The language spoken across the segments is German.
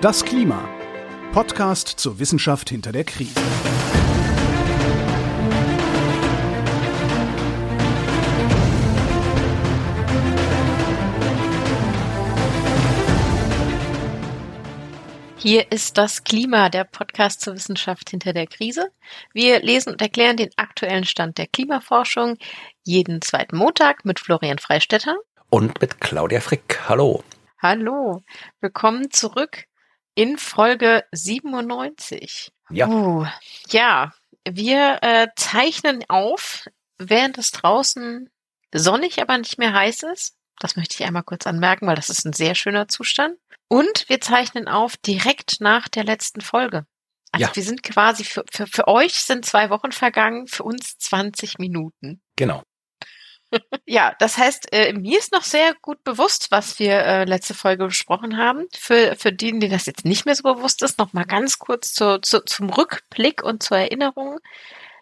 Das Klima. Podcast zur Wissenschaft hinter der Krise. Hier ist das Klima, der Podcast zur Wissenschaft hinter der Krise. Wir lesen und erklären den aktuellen Stand der Klimaforschung jeden zweiten Montag mit Florian Freistetter und mit Claudia Frick. Hallo. Hallo. Willkommen zurück in Folge 97. Ja. Uh, ja, wir äh, zeichnen auf, während es draußen sonnig, aber nicht mehr heiß ist. Das möchte ich einmal kurz anmerken, weil das ist ein sehr schöner Zustand. Und wir zeichnen auf direkt nach der letzten Folge. Also Ja. wir sind quasi für, für, für euch sind zwei Wochen vergangen, für uns 20 Minuten. Genau. Ja, das heißt, äh, mir ist noch sehr gut bewusst, was wir äh, letzte Folge besprochen haben. Für, für die, denen das jetzt nicht mehr so bewusst ist, noch mal ganz kurz zu, zu, zum Rückblick und zur Erinnerung.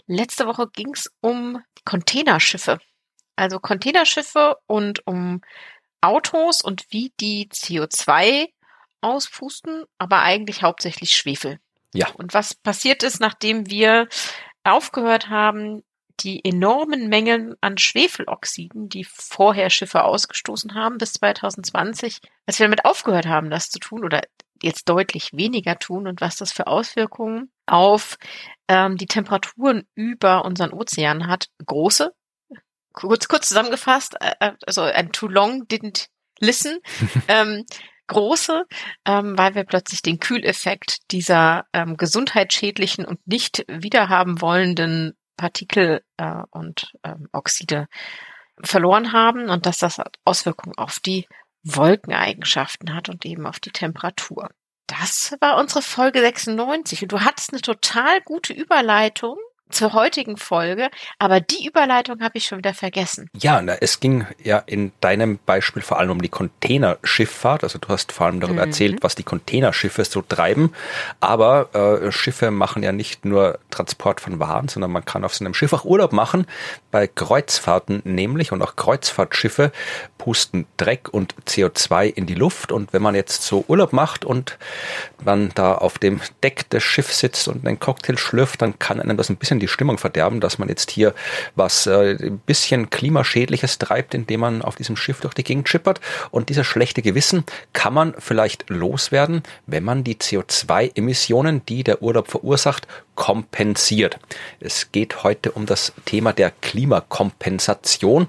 Letzte Woche ging es um Containerschiffe. Also Containerschiffe und um Autos und wie die CO2 auspusten, aber eigentlich hauptsächlich Schwefel. Ja. Und was passiert ist, nachdem wir aufgehört haben, die enormen Mengen an Schwefeloxiden, die vorher Schiffe ausgestoßen haben bis 2020, als wir damit aufgehört haben, das zu tun oder jetzt deutlich weniger tun und was das für Auswirkungen auf ähm, die Temperaturen über unseren Ozeanen hat. Große, kurz, kurz zusammengefasst, äh, also ein too long didn't listen, ähm, große, ähm, weil wir plötzlich den Kühleffekt dieser ähm, gesundheitsschädlichen und nicht wiederhaben wollenden Partikel äh, und ähm, Oxide verloren haben und dass das Auswirkungen auf die Wolkeneigenschaften hat und eben auf die Temperatur. Das war unsere Folge 96 und du hattest eine total gute Überleitung zur heutigen Folge, aber die Überleitung habe ich schon wieder vergessen. Ja, na, es ging ja in deinem Beispiel vor allem um die Containerschifffahrt. Also du hast vor allem darüber Mhm. erzählt, was die Containerschiffe so treiben. Aber äh, Schiffe machen ja nicht nur Transport von Waren, sondern man kann auf so einem Schiff auch Urlaub machen. Bei Kreuzfahrten nämlich und auch Kreuzfahrtschiffe pusten Dreck und CO2 in die Luft. Und wenn man jetzt so Urlaub macht und man da auf dem Deck des Schiffs sitzt und einen Cocktail schlürft, dann kann einem das ein bisschen die Stimmung verderben, dass man jetzt hier was äh, ein bisschen klimaschädliches treibt, indem man auf diesem Schiff durch die Gegend schippert. Und dieses schlechte Gewissen kann man vielleicht loswerden, wenn man die CO2-Emissionen, die der Urlaub verursacht, kompensiert. Es geht heute um das Thema der Klimakompensation,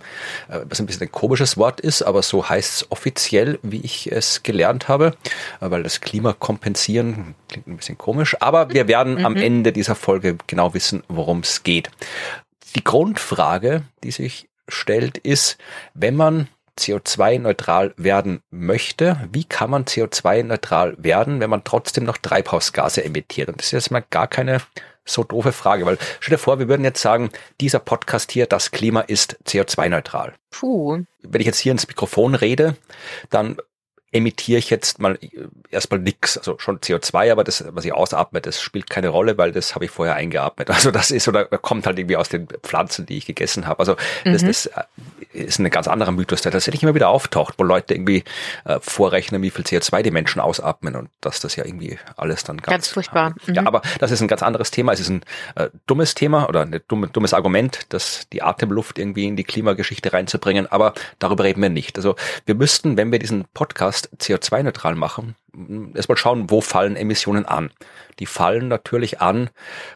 äh, was ein bisschen ein komisches Wort ist, aber so heißt es offiziell, wie ich es gelernt habe, äh, weil das Klimakompensieren klingt ein bisschen komisch, aber wir werden am Ende dieser Folge genau wissen, worum es geht. Die Grundfrage, die sich stellt, ist, wenn man CO2-neutral werden möchte, wie kann man CO2-neutral werden, wenn man trotzdem noch Treibhausgase emittiert? Und das ist jetzt mal gar keine so doofe Frage, weil stell dir vor, wir würden jetzt sagen, dieser Podcast hier, das Klima ist CO2-neutral. Puh. Wenn ich jetzt hier ins Mikrofon rede, dann emittiere ich jetzt mal äh, erstmal nix, also schon CO2, aber das, was ich ausatme, das spielt keine Rolle, weil das habe ich vorher eingeatmet. Also das ist oder kommt halt irgendwie aus den Pflanzen, die ich gegessen habe. Also das, Mhm. das äh, ist ein ganz anderer Mythos, der tatsächlich immer wieder auftaucht, wo Leute irgendwie äh, vorrechnen, wie viel CO2 die Menschen ausatmen und dass das ja irgendwie alles dann ganz, Ganz furchtbar. Ja, Mhm. aber das ist ein ganz anderes Thema. Es ist ein äh, dummes Thema oder ein dumme, dummes Argument, das die Atemluft irgendwie in die Klimageschichte reinzubringen. Aber darüber reden wir nicht. Also wir müssten, wenn wir diesen Podcast CO2-neutral machen, m, erstmal schauen, wo fallen Emissionen an. Die fallen natürlich an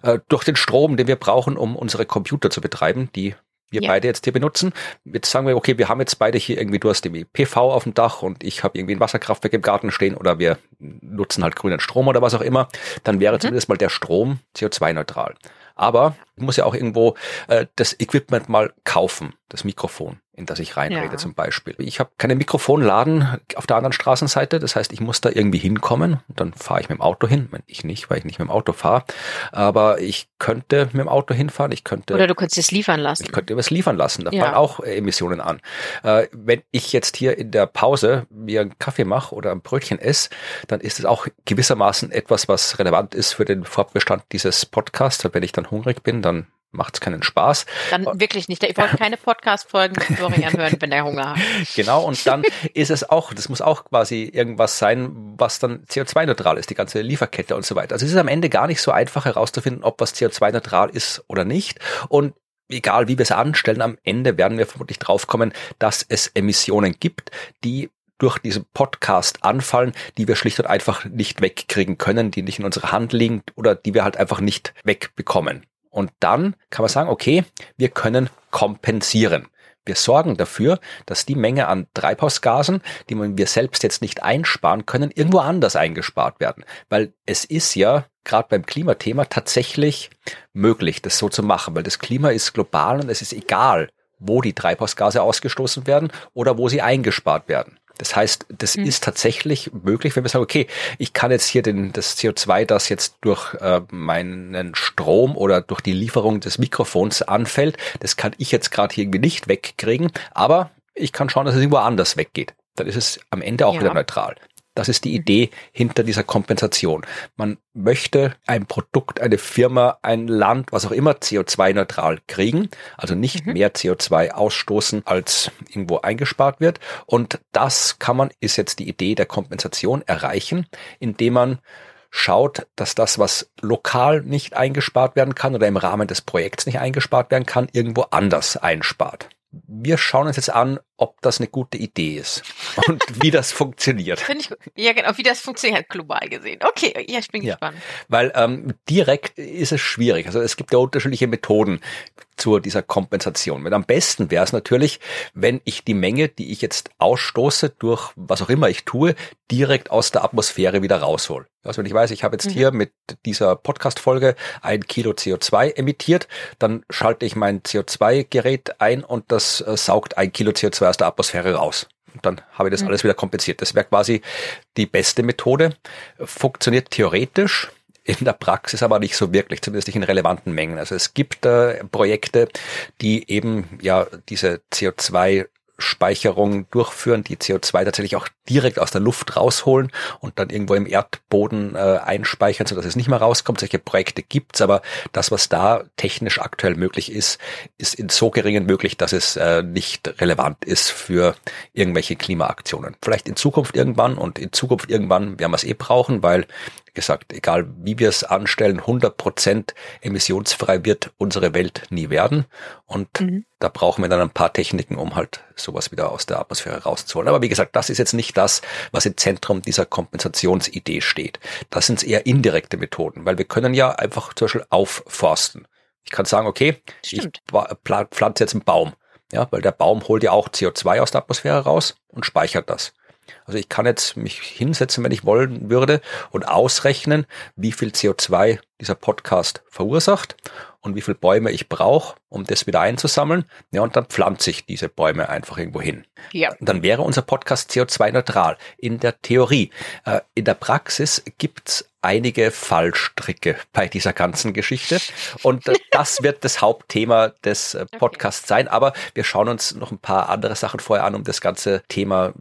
äh, durch den Strom, den wir brauchen, um unsere Computer zu betreiben, die wir Ja. beide jetzt hier benutzen. Jetzt sagen wir, okay, wir haben jetzt beide hier irgendwie, du hast irgendwie PV auf dem Dach und ich habe irgendwie ein Wasserkraftwerk im Garten stehen oder wir nutzen halt grünen Strom oder was auch immer, dann wäre zumindest mal der Strom CO2-neutral. Aber ich muss ja auch irgendwo äh, das Equipment mal kaufen, das Mikrofon, in das ich reinrede Ja. zum Beispiel. Ich habe keine Mikrofonladen auf der anderen Straßenseite, das heißt, ich muss da irgendwie hinkommen. Dann fahre ich mit dem Auto hin. Ich nicht, weil ich nicht mit dem Auto fahre. Aber ich könnte mit dem Auto hinfahren. Ich könnte Oder du könntest es liefern lassen. ich könnte was liefern lassen, da Ja. fallen auch Emissionen an. Äh, wenn ich jetzt hier in der Pause mir einen Kaffee mache oder ein Brötchen esse, dann ist es auch gewissermaßen etwas, was relevant ist für den Fortbestand dieses Podcasts. Wenn ich dann hungrig bin, dann macht's keinen Spaß. Dann wirklich nicht. Ich wollte keine Podcast-Folgen mit Florian hören, wenn er Hunger hat. Genau, und dann ist es auch, das muss auch quasi irgendwas sein, was dann CO2-neutral ist, die ganze Lieferkette und so weiter. Also es ist am Ende gar nicht so einfach herauszufinden, ob was CO2-neutral ist oder nicht. Und egal wie wir es anstellen, am Ende werden wir vermutlich draufkommen, dass es Emissionen gibt, die durch diesen Podcast anfallen, die wir schlicht und einfach nicht wegkriegen können, die nicht in unserer Hand liegen oder die wir halt einfach nicht wegbekommen. Und dann kann man sagen, okay, wir können kompensieren. Wir sorgen dafür, dass die Menge an Treibhausgasen, die wir selbst jetzt nicht einsparen können, irgendwo anders eingespart werden. Weil es ist ja gerade beim Klimathema tatsächlich möglich, das so zu machen, weil das Klima ist global und es ist egal, wo die Treibhausgase ausgestoßen werden oder wo sie eingespart werden. Das heißt, das mhm. ist tatsächlich möglich, wenn wir sagen, okay, ich kann jetzt hier den, das CO2, das jetzt durch äh, meinen Strom oder durch die Lieferung des Mikrofons anfällt, das kann ich jetzt gerade hier irgendwie nicht wegkriegen, aber ich kann schauen, dass es irgendwo anders weggeht. Dann ist es am Ende auch ja. wieder neutral. Das ist die Idee hinter dieser Kompensation. Man möchte ein Produkt, eine Firma, ein Land, was auch immer CO2-neutral kriegen, also nicht mhm. mehr CO2 ausstoßen, als irgendwo eingespart wird. Und das kann man, ist jetzt die Idee der Kompensation erreichen, indem man schaut, dass das, was lokal nicht eingespart werden kann oder im Rahmen des Projekts nicht eingespart werden kann, irgendwo anders einspart wir schauen uns jetzt an, ob das eine gute Idee ist und wie das funktioniert. Ich, ja, genau, wie das funktioniert global gesehen. Okay, ja, ich bin ja, gespannt. Weil ähm, direkt ist es schwierig. Also es gibt ja unterschiedliche Methoden zu dieser Kompensation. Weil am besten wäre es natürlich, wenn ich die Menge, die ich jetzt ausstoße durch was auch immer ich tue, direkt aus der Atmosphäre wieder raushol. Also wenn ich weiß, ich habe jetzt mhm. hier mit dieser Podcast-Folge ein Kilo CO2 emittiert, dann schalte ich mein CO2-Gerät ein und das äh, saugt ein Kilo CO2 aus der Atmosphäre raus. Und dann habe ich das mhm. alles wieder kompensiert. Das wäre quasi die beste Methode. Funktioniert theoretisch, in der Praxis aber nicht so wirklich, zumindest nicht in relevanten Mengen. Also es gibt äh, Projekte, die eben ja diese CO2 Speicherung durchführen, die CO2 tatsächlich auch direkt aus der Luft rausholen und dann irgendwo im Erdboden äh, einspeichern, sodass es nicht mehr rauskommt. Solche Projekte gibt's, aber das, was da technisch aktuell möglich ist, ist in so geringen möglich, dass es äh, nicht relevant ist für irgendwelche Klimaaktionen. Vielleicht in Zukunft irgendwann und in Zukunft irgendwann werden wir es eh brauchen, weil gesagt, egal wie wir es anstellen, 100 Prozent emissionsfrei wird unsere Welt nie werden. Und mhm. da brauchen wir dann ein paar Techniken, um halt sowas wieder aus der Atmosphäre rauszuholen. Aber wie gesagt, das ist jetzt nicht das, was im Zentrum dieser Kompensationsidee steht. Das sind eher indirekte Methoden, weil wir können ja einfach zum Beispiel aufforsten. Ich kann sagen, okay, Stimmt. ich pflanze jetzt einen Baum. Ja, weil der Baum holt ja auch CO2 aus der Atmosphäre raus und speichert das. Also ich kann jetzt mich hinsetzen, wenn ich wollen würde, und ausrechnen, wie viel CO2 dieser Podcast verursacht und wie viele Bäume ich brauche, um das wieder einzusammeln. Ja, und dann pflanze ich diese Bäume einfach irgendwo hin. Ja. dann wäre unser Podcast CO2-neutral in der Theorie. Äh, in der Praxis gibt's einige Fallstricke bei dieser ganzen Geschichte. Und äh, das wird das Hauptthema des äh, Podcasts okay. sein. Aber wir schauen uns noch ein paar andere Sachen vorher an, um das ganze Thema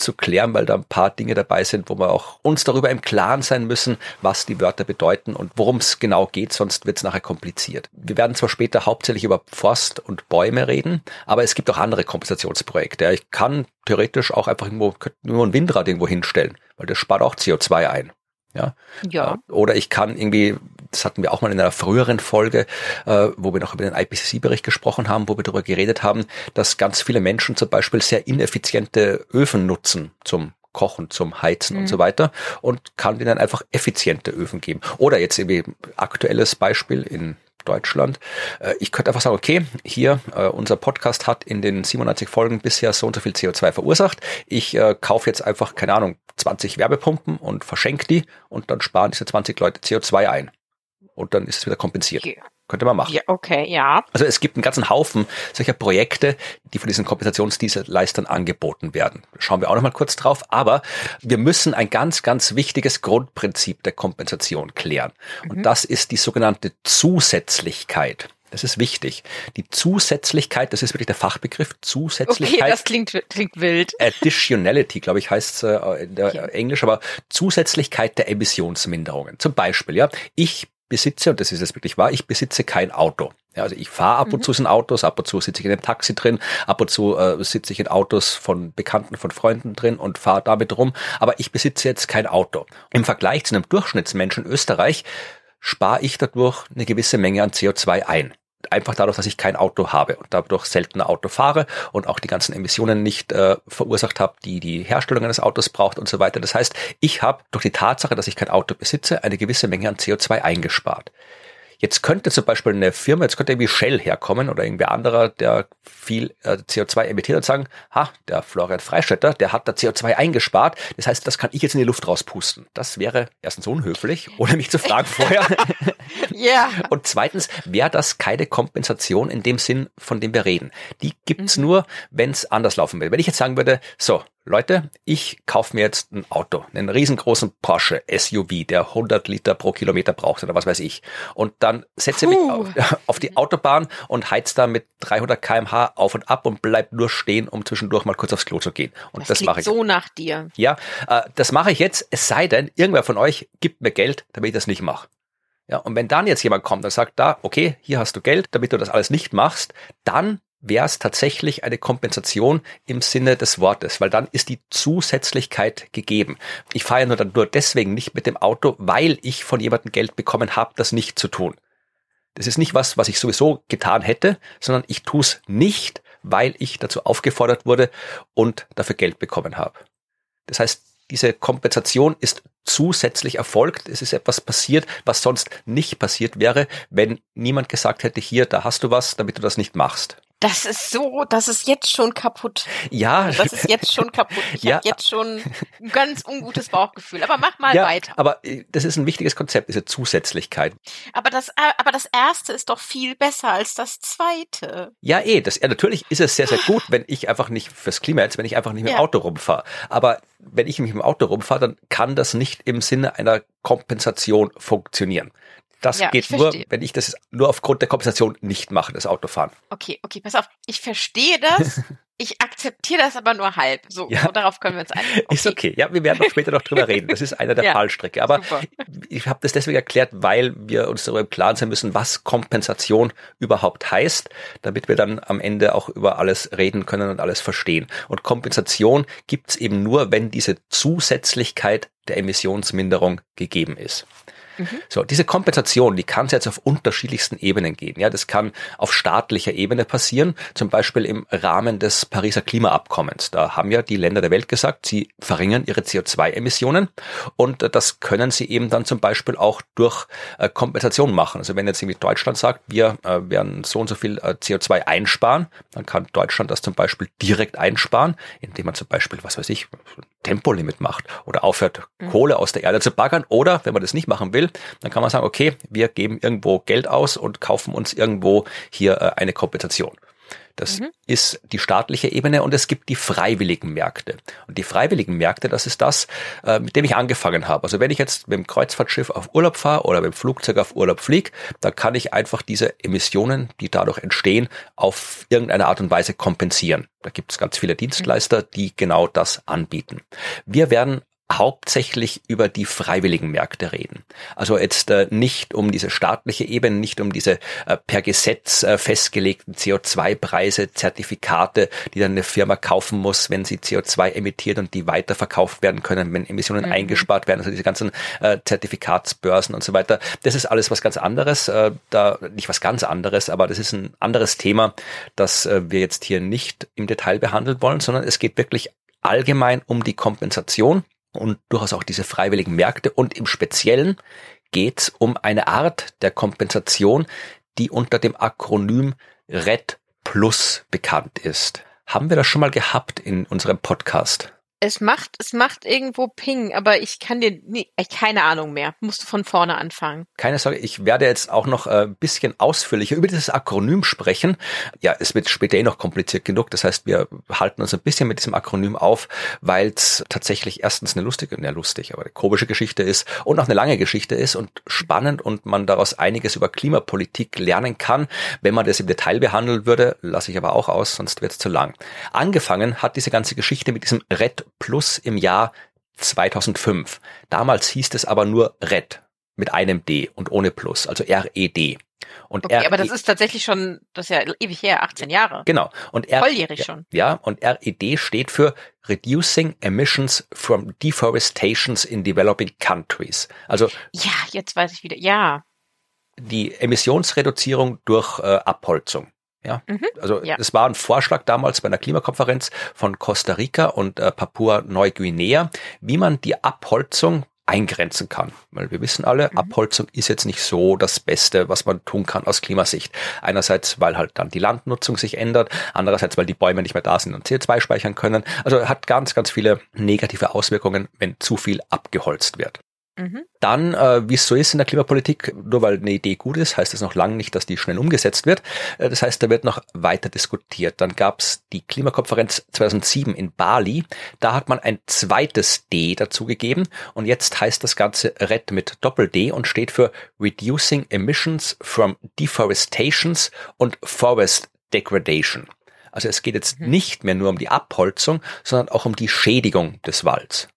zu klären, weil da ein paar Dinge dabei sind, wo wir auch uns darüber im Klaren sein müssen, was die Wörter bedeuten und worum es genau geht, sonst wird es nachher kompliziert. Wir werden zwar später hauptsächlich über Forst und Bäume reden, aber es gibt auch andere Kompensationsprojekte. Ich kann theoretisch auch einfach irgendwo nur ein Windrad irgendwo hinstellen, weil das spart auch CO2 ein. Ja. ja. Oder ich kann irgendwie, das hatten wir auch mal in einer früheren Folge, äh, wo wir noch über den IPCC-Bericht gesprochen haben, wo wir darüber geredet haben, dass ganz viele Menschen zum Beispiel sehr ineffiziente Öfen nutzen zum Kochen, zum Heizen mhm. und so weiter und kann denen einfach effiziente Öfen geben. Oder jetzt irgendwie aktuelles Beispiel in Deutschland. Äh, ich könnte einfach sagen, okay, hier, äh, unser Podcast hat in den 97 Folgen bisher so und so viel CO2 verursacht. Ich äh, kaufe jetzt einfach, keine Ahnung, 20 Werbepumpen und verschenke die und dann sparen diese 20 Leute CO2 ein. Und dann ist es wieder kompensiert. Okay. Könnte man machen. Ja, okay, ja. Also es gibt einen ganzen Haufen solcher Projekte, die von diesen Kompensationsdienstleistern angeboten werden. Schauen wir auch noch mal kurz drauf. Aber wir müssen ein ganz, ganz wichtiges Grundprinzip der Kompensation klären. Und mhm. das ist die sogenannte Zusätzlichkeit. Das ist wichtig. Die Zusätzlichkeit, das ist wirklich der Fachbegriff, Zusätzlichkeit. Okay, das klingt, klingt wild. Additionality, glaube ich, heißt es äh, in der ja. Englisch, aber Zusätzlichkeit der Emissionsminderungen. Zum Beispiel, ja, ich besitze, und das ist jetzt wirklich wahr, ich besitze kein Auto. Ja, also ich fahre ab und mhm. zu in Autos, ab und zu sitze ich in einem Taxi drin, ab und zu äh, sitze ich in Autos von Bekannten, von Freunden drin und fahre damit rum. Aber ich besitze jetzt kein Auto. Im Vergleich zu einem Durchschnittsmenschen in Österreich spare ich dadurch eine gewisse Menge an CO2 ein einfach dadurch, dass ich kein Auto habe und dadurch seltener Auto fahre und auch die ganzen Emissionen nicht äh, verursacht habe, die die Herstellung eines Autos braucht und so weiter. Das heißt, ich habe durch die Tatsache, dass ich kein Auto besitze, eine gewisse Menge an CO2 eingespart. Jetzt könnte zum Beispiel eine Firma, jetzt könnte irgendwie Shell herkommen oder irgendwer anderer, der viel äh, CO2 emittiert und sagen, ha, der Florian Freistetter, der hat da CO2 eingespart. Das heißt, das kann ich jetzt in die Luft rauspusten. Das wäre erstens unhöflich, ohne mich zu fragen vorher. Ja. yeah. Und zweitens wäre das keine Kompensation in dem Sinn, von dem wir reden. Die gibt's mhm. nur, wenn es anders laufen will. Wenn ich jetzt sagen würde, so, Leute, ich kaufe mir jetzt ein Auto, einen riesengroßen Porsche SUV, der 100 Liter pro Kilometer braucht oder was weiß ich. Und dann setze ich mich auf, auf, die Autobahn und heiz da mit 300 kmh auf und ab und bleib nur stehen, um zwischendurch mal kurz aufs Klo zu gehen. Und das, das mache ich. so nach dir. Ja, äh, das mache ich jetzt, es sei denn, irgendwer von euch gibt mir Geld, damit ich das nicht mache. Ja, und wenn dann jetzt jemand kommt und sagt, da, okay, hier hast du Geld, damit du das alles nicht machst, dann wäre es tatsächlich eine Kompensation im Sinne des Wortes, weil dann ist die Zusätzlichkeit gegeben. Ich fahre ja nur dann nur deswegen nicht mit dem Auto, weil ich von jemandem Geld bekommen habe, das nicht zu tun. Das ist nicht was, was ich sowieso getan hätte, sondern ich tue es nicht, weil ich dazu aufgefordert wurde und dafür Geld bekommen habe. Das heißt, diese Kompensation ist zusätzlich erfolgt. Es ist etwas passiert, was sonst nicht passiert wäre, wenn niemand gesagt hätte, hier, da hast du was, damit du das nicht machst. Das ist so, das ist jetzt schon kaputt. Ja. Das ist jetzt schon kaputt. Ich ja. habe jetzt schon ein ganz ungutes Bauchgefühl. Aber mach mal ja, weiter. Aber äh, das ist ein wichtiges Konzept, diese Zusätzlichkeit. Aber das, äh, aber das erste ist doch viel besser als das zweite. Ja, eh. Das, ja, natürlich ist es sehr, sehr gut, wenn ich einfach nicht fürs Klima jetzt, wenn ich einfach nicht mit dem ja. Auto rumfahre. Aber wenn ich mich mit dem Auto rumfahre, dann kann das nicht im Sinne einer Kompensation funktionieren. Das ja, geht nur, wenn ich das nur aufgrund der Kompensation nicht mache, das Autofahren. Okay, okay, pass auf. Ich verstehe das. ich akzeptiere das aber nur halb. So, ja. so darauf können wir uns einigen. Okay. Ist okay. Ja, wir werden noch später noch drüber reden. Das ist einer der ja, Fallstricke. Aber super. ich habe das deswegen erklärt, weil wir uns darüber im Klaren sein müssen, was Kompensation überhaupt heißt, damit wir dann am Ende auch über alles reden können und alles verstehen. Und Kompensation gibt's eben nur, wenn diese Zusätzlichkeit der Emissionsminderung gegeben ist. Mhm. So, diese Kompensation, die kann es jetzt auf unterschiedlichsten Ebenen geben. Ja, das kann auf staatlicher Ebene passieren, zum Beispiel im Rahmen des Pariser Klimaabkommens. Da haben ja die Länder der Welt gesagt, sie verringern ihre CO2-Emissionen und das können sie eben dann zum Beispiel auch durch äh, Kompensation machen. Also wenn jetzt irgendwie Deutschland sagt, wir äh, werden so und so viel äh, CO2 einsparen, dann kann Deutschland das zum Beispiel direkt einsparen, indem man zum Beispiel, was weiß ich, Tempolimit macht oder aufhört, mhm. Kohle aus der Erde zu baggern. Oder wenn man das nicht machen will, dann kann man sagen, okay, wir geben irgendwo Geld aus und kaufen uns irgendwo hier äh, eine Kompensation. Das mhm. ist die staatliche Ebene und es gibt die freiwilligen Märkte. Und die freiwilligen Märkte, das ist das, äh, mit dem ich angefangen habe. Also wenn ich jetzt mit dem Kreuzfahrtschiff auf Urlaub fahre oder mit dem Flugzeug auf Urlaub fliege, dann kann ich einfach diese Emissionen, die dadurch entstehen, auf irgendeine Art und Weise kompensieren. Da gibt es ganz viele Dienstleister, die genau das anbieten. Wir werden hauptsächlich über die freiwilligen Märkte reden. Also jetzt äh, nicht um diese staatliche Ebene, nicht um diese äh, per Gesetz äh, festgelegten CO2-Preise, Zertifikate, die dann eine Firma kaufen muss, wenn sie CO2 emittiert und die weiterverkauft werden können, wenn Emissionen mhm. eingespart werden. Also diese ganzen äh, Zertifikatsbörsen und so weiter. Das ist alles was ganz anderes. Äh, da nicht was ganz anderes, aber das ist ein anderes Thema, das äh, wir jetzt hier nicht im Detail behandeln wollen, sondern es geht wirklich allgemein um die Kompensation und durchaus auch diese freiwilligen Märkte. Und im Speziellen geht es um eine Art der Kompensation, die unter dem Akronym RED Plus bekannt ist. Haben wir das schon mal gehabt in unserem Podcast? Es macht, es macht irgendwo Ping, aber ich kann dir nie, keine Ahnung mehr. Musst du von vorne anfangen. Keine Sorge, ich werde jetzt auch noch ein äh, bisschen ausführlicher über dieses Akronym sprechen. Ja, es wird später eh noch kompliziert genug. Das heißt, wir halten uns ein bisschen mit diesem Akronym auf, weil es tatsächlich erstens eine lustige, ne lustig, aber eine komische Geschichte ist und auch eine lange Geschichte ist und spannend und man daraus einiges über Klimapolitik lernen kann. Wenn man das im Detail behandeln würde, lasse ich aber auch aus, sonst wird es zu lang. Angefangen hat diese ganze Geschichte mit diesem Red Plus im Jahr 2005. Damals hieß es aber nur RED mit einem D und ohne Plus, also RED. Und okay, aber das ist tatsächlich schon, das ist ja ewig her, 18 Jahre. Genau. Und R Volljährig schon. Ja, und RED steht für Reducing Emissions from Deforestations in Developing Countries. Also. Ja, jetzt weiß ich wieder. Ja. Die Emissionsreduzierung durch äh, Abholzung. Ja, mhm, also ja. es war ein Vorschlag damals bei einer Klimakonferenz von Costa Rica und äh, Papua-Neuguinea, wie man die Abholzung eingrenzen kann. Weil wir wissen alle, mhm. Abholzung ist jetzt nicht so das Beste, was man tun kann aus Klimasicht. Einerseits, weil halt dann die Landnutzung sich ändert, andererseits, weil die Bäume nicht mehr da sind und CO2 speichern können. Also hat ganz, ganz viele negative Auswirkungen, wenn zu viel abgeholzt wird. Mhm. Dann, äh, wie es so ist in der Klimapolitik, nur weil eine Idee gut ist, heißt das noch lange nicht, dass die schnell umgesetzt wird. Äh, das heißt, da wird noch weiter diskutiert. Dann gab es die Klimakonferenz 2007 in Bali. Da hat man ein zweites D dazugegeben und jetzt heißt das Ganze RED mit Doppel-D und steht für Reducing Emissions from Deforestations und Forest Degradation. Also es geht jetzt mhm. nicht mehr nur um die Abholzung, sondern auch um die Schädigung des Walds.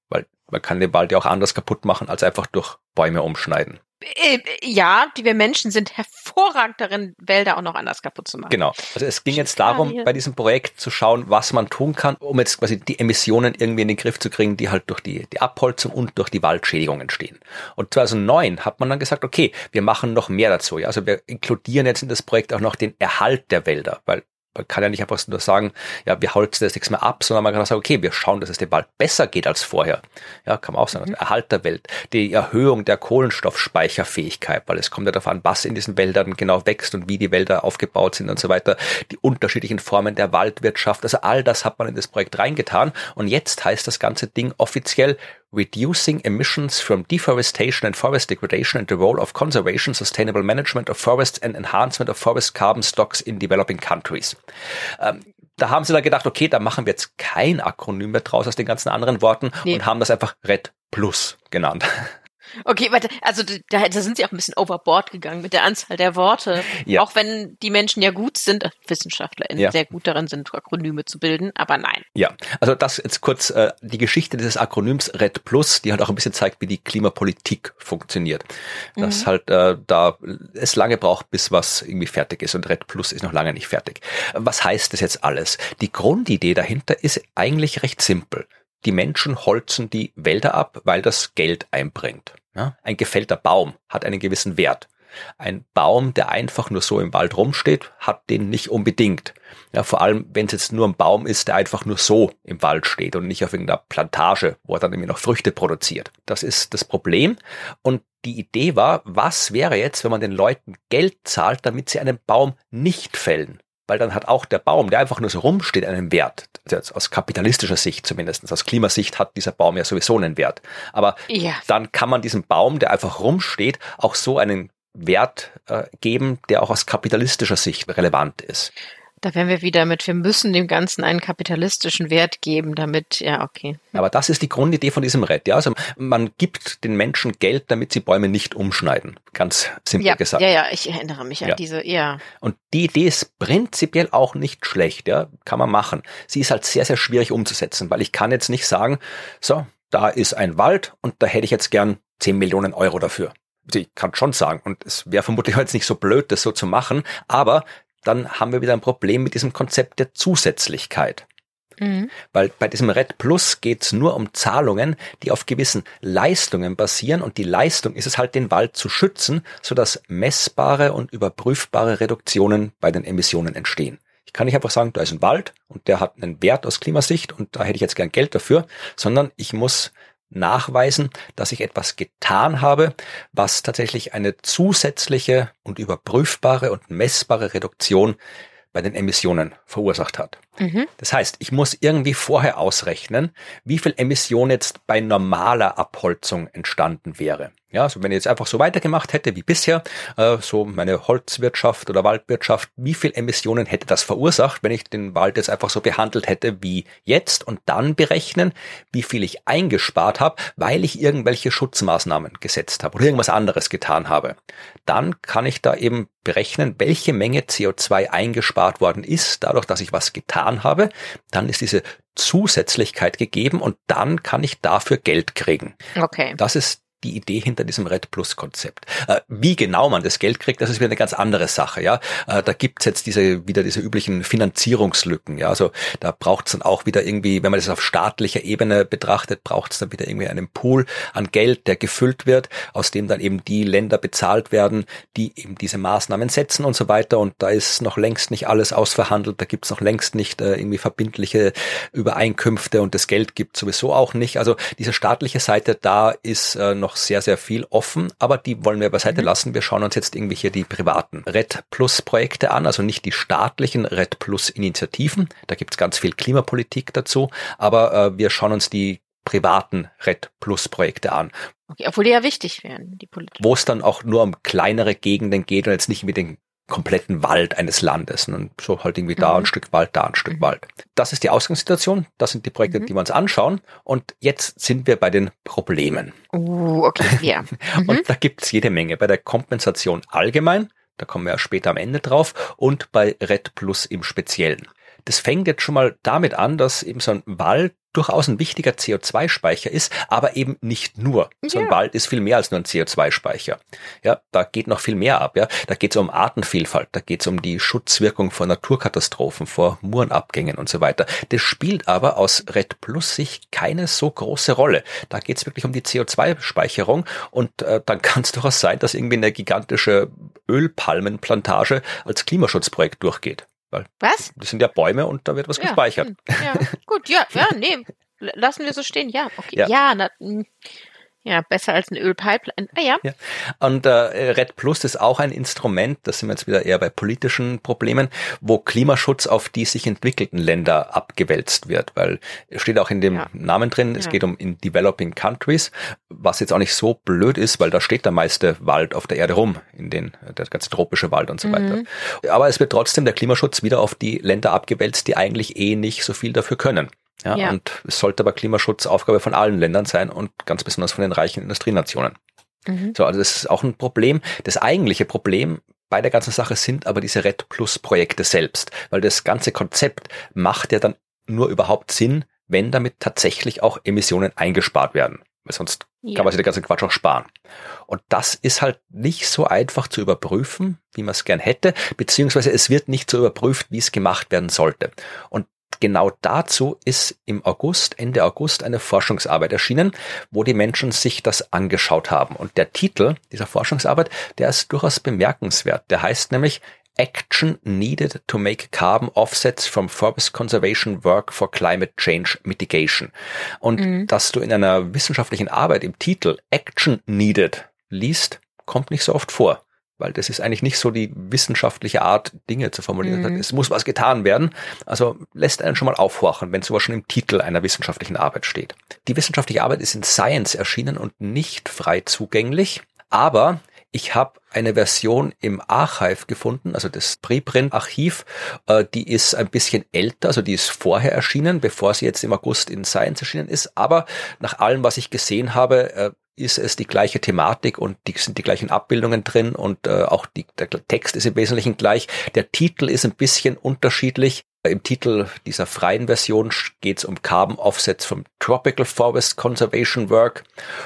Man kann den Wald ja auch anders kaputt machen, als einfach durch Bäume umschneiden. Äh, ja, die wir Menschen sind hervorragend darin, Wälder auch noch anders kaputt zu machen. Genau. Also es ging jetzt darum, bei diesem Projekt zu schauen, was man tun kann, um jetzt quasi die Emissionen irgendwie in den Griff zu kriegen, die halt durch die, die Abholzung und durch die Waldschädigung entstehen. Und 2009 hat man dann gesagt, okay, wir machen noch mehr dazu. Ja, also wir inkludieren jetzt in das Projekt auch noch den Erhalt der Wälder, weil man kann ja nicht einfach nur sagen, ja, wir holzen das nichts mehr ab, sondern man kann auch sagen, okay, wir schauen, dass es dem Wald besser geht als vorher. Ja, kann man auch sagen. Mhm. Erhalt der Welt, die Erhöhung der Kohlenstoffspeicherfähigkeit, weil es kommt ja darauf an, was in diesen Wäldern genau wächst und wie die Wälder aufgebaut sind und so weiter. Die unterschiedlichen Formen der Waldwirtschaft. Also all das hat man in das Projekt reingetan. Und jetzt heißt das ganze Ding offiziell reducing emissions from deforestation and forest degradation and the role of conservation, sustainable management of forests and enhancement of forest carbon stocks in developing countries. Ähm, da haben sie dann gedacht, okay, da machen wir jetzt kein Akronym mehr draus aus den ganzen anderen Worten nee. und haben das einfach Red Plus genannt. Okay, warte, also da, da sind sie auch ein bisschen overboard gegangen mit der Anzahl der Worte. Ja. Auch wenn die Menschen ja gut sind, äh, WissenschaftlerInnen ja. sehr gut darin sind, Akronyme zu bilden, aber nein. Ja, also das jetzt kurz äh, die Geschichte dieses Akronyms RED Plus, die halt auch ein bisschen zeigt, wie die Klimapolitik funktioniert. Dass mhm. halt äh, da es lange braucht, bis was irgendwie fertig ist und RED Plus ist noch lange nicht fertig. Was heißt das jetzt alles? Die Grundidee dahinter ist eigentlich recht simpel. Die Menschen holzen die Wälder ab, weil das Geld einbringt. Ja, ein gefällter Baum hat einen gewissen Wert. Ein Baum, der einfach nur so im Wald rumsteht, hat den nicht unbedingt. Ja, vor allem, wenn es jetzt nur ein Baum ist, der einfach nur so im Wald steht und nicht auf irgendeiner Plantage, wo er dann irgendwie noch Früchte produziert. Das ist das Problem. Und die Idee war, was wäre jetzt, wenn man den Leuten Geld zahlt, damit sie einen Baum nicht fällen? Weil dann hat auch der Baum, der einfach nur so rumsteht, einen Wert. Also aus kapitalistischer Sicht zumindest, aus Klimasicht hat dieser Baum ja sowieso einen Wert. Aber ja. dann kann man diesem Baum, der einfach rumsteht, auch so einen Wert äh, geben, der auch aus kapitalistischer Sicht relevant ist. Da wären wir wieder mit, wir müssen dem Ganzen einen kapitalistischen Wert geben, damit, ja, okay. Aber das ist die Grundidee von diesem Red. Ja, also man gibt den Menschen Geld, damit sie Bäume nicht umschneiden. Ganz simpel ja, gesagt. Ja, ja, ich erinnere mich an ja. diese, ja. Und die Idee ist prinzipiell auch nicht schlecht, ja, kann man machen. Sie ist halt sehr, sehr schwierig umzusetzen, weil ich kann jetzt nicht sagen, so, da ist ein Wald und da hätte ich jetzt gern 10 Millionen Euro dafür ich kann schon sagen, und es wäre vermutlich jetzt nicht so blöd, das so zu machen, aber dann haben wir wieder ein Problem mit diesem Konzept der Zusätzlichkeit. Mhm. Weil bei diesem Red Plus geht's nur um Zahlungen, die auf gewissen Leistungen basieren und die Leistung ist es halt, den Wald zu schützen, sodass messbare und überprüfbare Reduktionen bei den Emissionen entstehen. Ich kann nicht einfach sagen, da ist ein Wald und der hat einen Wert aus Klimasicht und da hätte ich jetzt gern Geld dafür, sondern ich muss nachweisen, dass ich etwas getan habe, was tatsächlich eine zusätzliche und überprüfbare und messbare Reduktion bei den Emissionen verursacht hat. Mhm. Das heißt, ich muss irgendwie vorher ausrechnen, wie viel Emission jetzt bei normaler Abholzung entstanden wäre. Ja, also wenn ich jetzt einfach so weitergemacht hätte wie bisher, äh, so meine Holzwirtschaft oder Waldwirtschaft, wie viel Emissionen hätte das verursacht, wenn ich den Wald jetzt einfach so behandelt hätte wie jetzt und dann berechnen, wie viel ich eingespart habe, weil ich irgendwelche Schutzmaßnahmen gesetzt habe oder irgendwas anderes getan habe. Dann kann ich da eben berechnen, welche Menge CO2 eingespart worden ist, dadurch, dass ich was getan habe. Dann ist diese Zusätzlichkeit gegeben und dann kann ich dafür Geld kriegen. Okay. Das ist die Idee hinter diesem Red Plus Konzept. Äh, wie genau man das Geld kriegt, das ist wieder eine ganz andere Sache. Ja, äh, da gibt's jetzt diese wieder diese üblichen Finanzierungslücken. Ja, also da braucht's dann auch wieder irgendwie, wenn man das auf staatlicher Ebene betrachtet, braucht's dann wieder irgendwie einen Pool an Geld, der gefüllt wird, aus dem dann eben die Länder bezahlt werden, die eben diese Maßnahmen setzen und so weiter. Und da ist noch längst nicht alles ausverhandelt. Da gibt's noch längst nicht äh, irgendwie verbindliche Übereinkünfte und das Geld gibt sowieso auch nicht. Also diese staatliche Seite, da ist äh, noch sehr, sehr viel offen, aber die wollen wir beiseite mhm. lassen. Wir schauen uns jetzt irgendwie hier die privaten Red Plus Projekte an, also nicht die staatlichen Red Plus Initiativen. Da gibt's ganz viel Klimapolitik dazu, aber äh, wir schauen uns die privaten Red Plus Projekte an. Okay, obwohl die ja wichtig wären, die Politik. Wo es dann auch nur um kleinere Gegenden geht und jetzt nicht mit den kompletten Wald eines Landes. Und so halt irgendwie da mhm. ein Stück Wald, da ein Stück mhm. Wald. Das ist die Ausgangssituation. Das sind die Projekte, mhm. die wir uns anschauen. Und jetzt sind wir bei den Problemen. Uh, okay, ja. und mhm. da gibt's jede Menge. Bei der Kompensation allgemein, da kommen wir ja später am Ende drauf, und bei Red Plus im Speziellen. Das fängt jetzt schon mal damit an, dass eben so ein Wald durchaus ein wichtiger CO2-Speicher ist, aber eben nicht nur. So ein ja. Wald ist viel mehr als nur ein CO2-Speicher. Ja, da geht noch viel mehr ab. Ja, da geht es um Artenvielfalt, da geht es um die Schutzwirkung vor Naturkatastrophen, vor Murenabgängen und so weiter. Das spielt aber aus Red Plus Sicht keine so große Rolle. Da geht es wirklich um die CO2-Speicherung und äh, dann kann es durchaus sein, dass irgendwie eine gigantische Ölpalmenplantage als Klimaschutzprojekt durchgeht. Weil was? Das sind ja Bäume und da wird was ja, gespeichert. Hm, ja, gut, ja, ja, nee. Lassen wir so stehen, ja. Okay. Ja, ja na, hm. Ja, besser als ein Ölpipeline. Ah ja. ja. Und äh, Red Plus ist auch ein Instrument, das sind wir jetzt wieder eher bei politischen Problemen, wo Klimaschutz auf die sich entwickelten Länder abgewälzt wird, weil es steht auch in dem ja. Namen drin, es ja. geht um in Developing Countries, was jetzt auch nicht so blöd ist, weil da steht der meiste Wald auf der Erde rum, in den der ganze tropische Wald und so mhm. weiter. Aber es wird trotzdem der Klimaschutz wieder auf die Länder abgewälzt, die eigentlich eh nicht so viel dafür können. Ja, ja. Und es sollte aber Klimaschutz Aufgabe von allen Ländern sein und ganz besonders von den reichen Industrienationen. Mhm. So, also das ist auch ein Problem. Das eigentliche Problem bei der ganzen Sache sind aber diese Red Plus Projekte selbst, weil das ganze Konzept macht ja dann nur überhaupt Sinn, wenn damit tatsächlich auch Emissionen eingespart werden. Weil sonst ja. kann man sich den ganzen Quatsch auch sparen. Und das ist halt nicht so einfach zu überprüfen, wie man es gern hätte, beziehungsweise es wird nicht so überprüft, wie es gemacht werden sollte. Und genau dazu ist im August, Ende August, eine Forschungsarbeit erschienen, wo die Menschen sich das angeschaut haben. Und der Titel dieser Forschungsarbeit, der ist durchaus bemerkenswert. Der heißt nämlich Action Needed to Make Carbon Offsets from Forest Conservation Work for Climate Change Mitigation. Und mhm. dass du in einer wissenschaftlichen Arbeit im Titel Action Needed liest, kommt nicht so oft vor weil das ist eigentlich nicht so die wissenschaftliche Art, Dinge zu formulieren. Mhm. Es muss was getan werden. Also lässt einen schon mal aufhorchen, wenn sowas schon im Titel einer wissenschaftlichen Arbeit steht. Die wissenschaftliche Arbeit ist in Science erschienen und nicht frei zugänglich, aber ich habe eine Version im Archive gefunden, also das Preprint-Archiv, äh, die ist ein bisschen älter, also die ist vorher erschienen, bevor sie jetzt im August in Science erschienen ist. Aber nach allem, was ich gesehen habe, äh, ist es die gleiche Thematik und die sind die gleichen Abbildungen drin und äh, auch die, der Text ist im Wesentlichen gleich. Der Titel ist ein bisschen unterschiedlich. Im Titel dieser freien Version geht es um Carbon Offsets vom Tropical Forest Conservation Work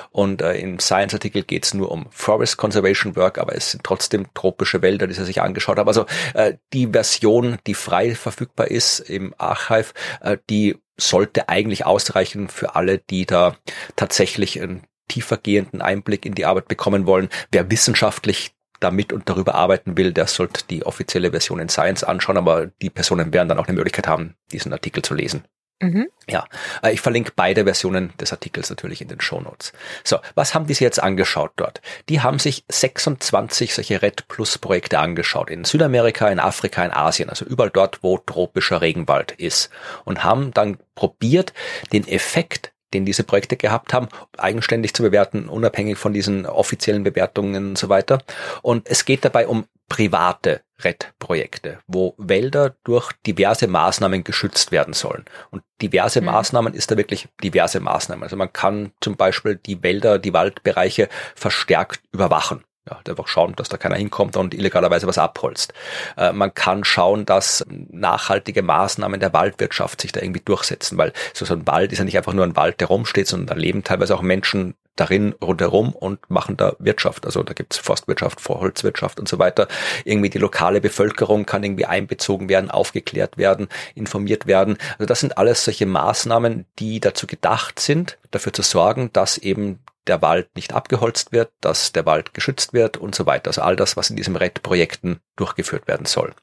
und äh, im Science-Artikel geht es nur um Forest Conservation Work, aber es sind trotzdem tropische Wälder, die sie sich angeschaut haben. Also äh, die Version, die frei verfügbar ist im Archive, äh, die sollte eigentlich ausreichen für alle, die da tatsächlich ein tiefergehenden Einblick in die Arbeit bekommen wollen. Wer wissenschaftlich damit und darüber arbeiten will, der sollte die offizielle Version in Science anschauen, aber die Personen werden dann auch eine Möglichkeit haben, diesen Artikel zu lesen. Mhm. Ja, äh, ich verlinke beide Versionen des Artikels natürlich in den Show Notes. So, was haben die sich jetzt angeschaut dort? Die haben sich 26 solche Red Plus Projekte angeschaut in Südamerika, in Afrika, in Asien, also überall dort, wo tropischer Regenwald ist und haben dann probiert, den Effekt den diese Projekte gehabt haben, eigenständig zu bewerten, unabhängig von diesen offiziellen Bewertungen und so weiter. Und es geht dabei um private RED-Projekte, wo Wälder durch diverse Maßnahmen geschützt werden sollen. Und diverse mhm. Maßnahmen ist da wirklich diverse Maßnahmen. Also man kann zum Beispiel die Wälder, die Waldbereiche verstärkt überwachen. Ja, einfach schauen, dass da keiner hinkommt und illegalerweise was abholzt. Äh, man kann schauen, dass nachhaltige Maßnahmen der Waldwirtschaft sich da irgendwie durchsetzen, weil so, so ein Wald ist ja nicht einfach nur ein Wald, der rumsteht, sondern da leben teilweise auch Menschen darin rundherum und machen da Wirtschaft. Also da gibt's Forstwirtschaft, Vorholzwirtschaft und so weiter. Irgendwie die lokale Bevölkerung kann irgendwie einbezogen werden, aufgeklärt werden, informiert werden. Also das sind alles solche Maßnahmen, die dazu gedacht sind, dafür zu sorgen, dass eben der Wald nicht abgeholzt wird, dass der Wald geschützt wird und so weiter. Also all das, was in diesem RED-Projekten durchgeführt werden soll.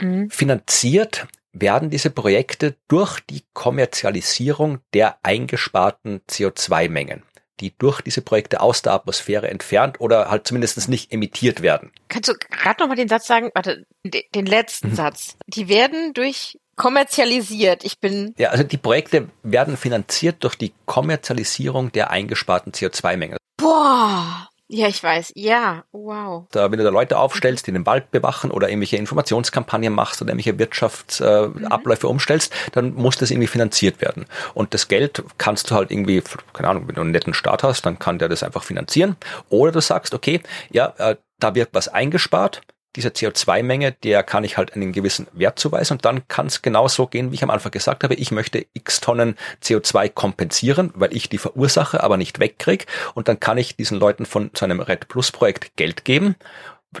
Mhm. Finanziert werden diese Projekte durch die Kommerzialisierung der eingesparten CO2-Mengen die durch diese Projekte aus der Atmosphäre entfernt oder halt zumindest nicht emittiert werden. Kannst du gerade nochmal den Satz sagen, warte, den letzten mhm. Satz. Die werden durch kommerzialisiert. Ich bin. Ja, also die Projekte werden finanziert durch die Kommerzialisierung der eingesparten CO2-Menge. Boah. Ja, ich weiß. Ja, wow. Da, wenn du da Leute aufstellst, die den Wald bewachen oder irgendwelche Informationskampagnen machst oder irgendwelche Wirtschaftsabläufe äh, mhm. umstellst, dann muss das irgendwie finanziert werden. Und das Geld kannst du halt irgendwie, keine Ahnung, wenn du einen netten Start hast, dann kann der das einfach finanzieren. Oder du sagst, okay, ja, äh, da wird was eingespart, dieser CO2-Menge, der kann ich halt einen gewissen Wert zuweisen und dann kann es genauso gehen, wie ich am Anfang gesagt habe. Ich möchte x Tonnen CO2 kompensieren, weil ich die verursache, aber nicht wegkriege und dann kann ich diesen Leuten von so einem Red Plus Projekt Geld geben,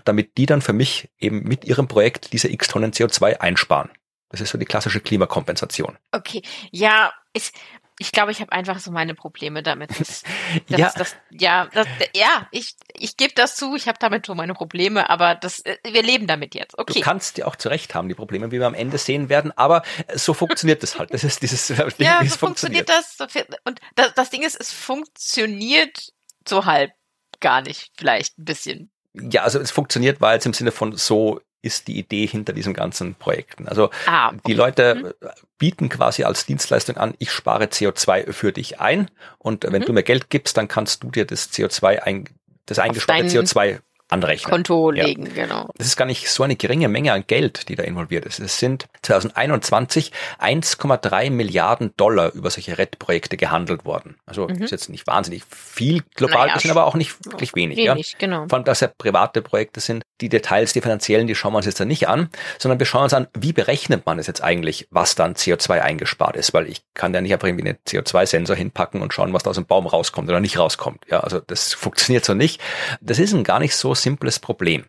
damit die dann für mich eben mit ihrem Projekt diese x Tonnen CO2 einsparen. Das ist so die klassische Klimakompensation. Okay, ja, ist, ich glaube, ich habe einfach so meine Probleme damit. Das, das, ja, das, ja, ja, ich, ich gebe das zu, ich habe damit so meine Probleme, aber das, äh, wir leben damit jetzt. Okay. Du kannst die auch zurecht haben, die Probleme, wie wir am Ende sehen werden, aber so funktioniert das halt. Das ist dieses Ding, ja, so funktioniert, funktioniert das. Und das, das Ding ist, es funktioniert so halb gar nicht, vielleicht ein bisschen. Ja, also es funktioniert, weil es im Sinne von so ist die Idee hinter diesen ganzen Projekten. Also ah, okay. die Leute mhm. bieten quasi als Dienstleistung an, ich spare CO2 für dich ein und mhm. wenn du mir Geld gibst, dann kannst du dir das CO2 ein, das eingesparte CO2 anrechnen. Konto legen, ja. genau. Das ist gar nicht so eine geringe Menge an Geld, die da involviert ist. Es sind 2021 1,3 Milliarden Dollar über solche RED-Projekte gehandelt worden. Also mhm. ist jetzt nicht wahnsinnig viel global naja, gesehen, aber auch nicht wirklich wenig. wenig ja. genau. Vor allem, dass ja private Projekte sind. Die Details, die finanziellen, die schauen wir uns jetzt da nicht an, sondern wir schauen uns an, wie berechnet man es jetzt eigentlich, was dann CO2 eingespart ist, weil ich kann da nicht einfach irgendwie einen CO2-Sensor hinpacken und schauen, was da aus dem Baum rauskommt oder nicht rauskommt. Ja, also das funktioniert so nicht. Das ist ein gar nicht so simples Problem.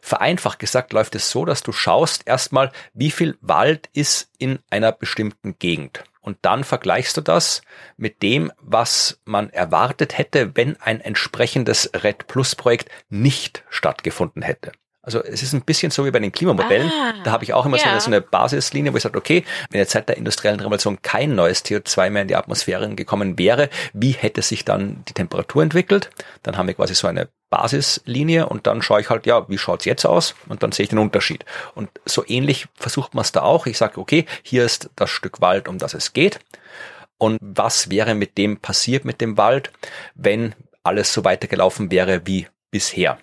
Vereinfacht gesagt läuft es so, dass du schaust erstmal, wie viel Wald ist in einer bestimmten Gegend. Und dann vergleichst du das mit dem, was man erwartet hätte, wenn ein entsprechendes Red Plus Projekt nicht stattgefunden hätte. Also es ist ein bisschen so wie bei den Klimamodellen. Ah, da habe ich auch immer ja. so, eine, so, eine, Basislinie, wo ich sage, okay, wenn jetzt seit der industriellen Revolution kein neues CO2 mehr in die Atmosphäre gekommen wäre, wie hätte sich dann die Temperatur entwickelt? Dann haben wir quasi so eine Basislinie und dann schaue ich halt, ja, wie schaut's jetzt aus? Und dann sehe ich den Unterschied. Und so ähnlich versucht man es da auch. Ich sage, okay, hier ist das Stück Wald, um das es geht. Und was wäre mit dem passiert mit dem Wald, wenn alles so weitergelaufen wäre wie bisher?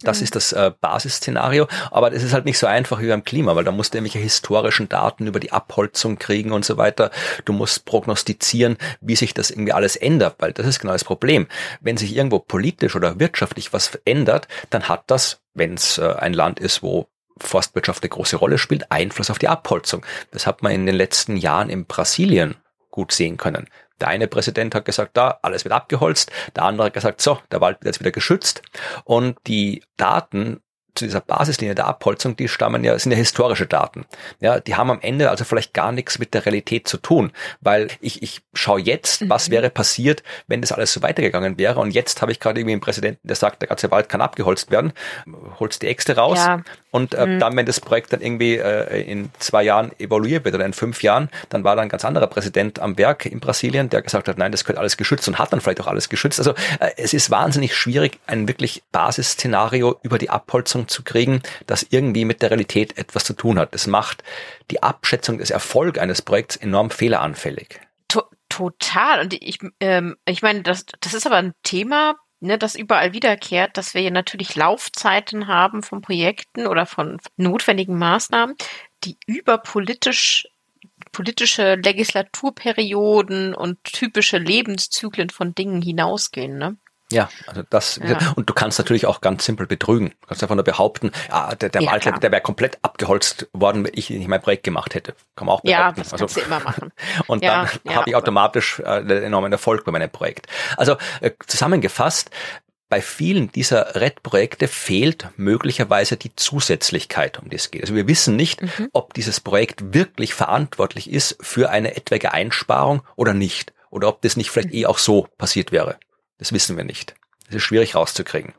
Das mhm. ist das äh, Basisszenario, aber das ist halt nicht so einfach wie beim Klima, weil da musst du irgendwelche historischen Daten über die Abholzung kriegen und so weiter. Du musst prognostizieren, wie sich das irgendwie alles ändert, weil das ist genau das Problem. Wenn sich irgendwo politisch oder wirtschaftlich was verändert, dann hat das, wenn es äh, ein Land ist, wo Forstwirtschaft eine große Rolle spielt, Einfluss auf die Abholzung. Das hat man in den letzten Jahren in Brasilien gut sehen können. Der eine Präsident hat gesagt, da, alles wird abgeholzt. Der andere hat gesagt, so, der Wald wird jetzt wieder geschützt. Und die Daten zu dieser Basislinie der Abholzung, die stammen ja, sind ja historische Daten. Ja, die haben am Ende also vielleicht gar nichts mit der Realität zu tun, weil ich, ich schaue jetzt, was mhm. wäre passiert, wenn das alles so weitergegangen wäre. Und jetzt habe ich gerade irgendwie einen Präsidenten, der sagt, der ganze Wald kann abgeholzt werden, holst die Äxte raus. Ja. Und äh, mhm. dann, wenn das Projekt dann irgendwie äh, in zwei Jahren evaluiert wird oder in fünf Jahren, dann war da ein ganz anderer Präsident am Werk in Brasilien, der gesagt hat, nein, das gehört alles geschützt und hat dann vielleicht auch alles geschützt. Also äh, es ist wahnsinnig schwierig, ein wirklich Basisszenario über die Abholzung zu kriegen, das irgendwie mit der Realität etwas zu tun hat. Das macht die Abschätzung des Erfolgs eines Projekts enorm fehleranfällig. To total. Und ich, ähm, ich meine, das, das ist aber ein Thema, ne, das überall wiederkehrt, dass wir natürlich Laufzeiten haben von Projekten oder von notwendigen Maßnahmen, die über politisch politische Legislaturperioden und typische Lebenszyklen von Dingen hinausgehen. Ne? Ja, also das ja. und du kannst natürlich auch ganz simpel betrügen. Du kannst einfach nur behaupten, ah, der, der ja, Wald, der wäre komplett abgeholzt worden, wenn ich nicht mein Projekt gemacht hätte. Kann man auch behaupten. Ja, das kannst also, du immer machen. Und ja, dann habe ich automatisch äh, einen enormen Erfolg bei meinem Projekt. Also äh, zusammengefasst, bei vielen dieser RED-Projekte fehlt möglicherweise die Zusätzlichkeit, um die es geht. Also wir wissen nicht, mhm. ob dieses Projekt wirklich verantwortlich ist für eine etwaige Einsparung oder nicht. Oder ob das nicht vielleicht mhm. eh auch so passiert wäre. Das wissen wir nicht. Das ist schwierig rauszukriegen.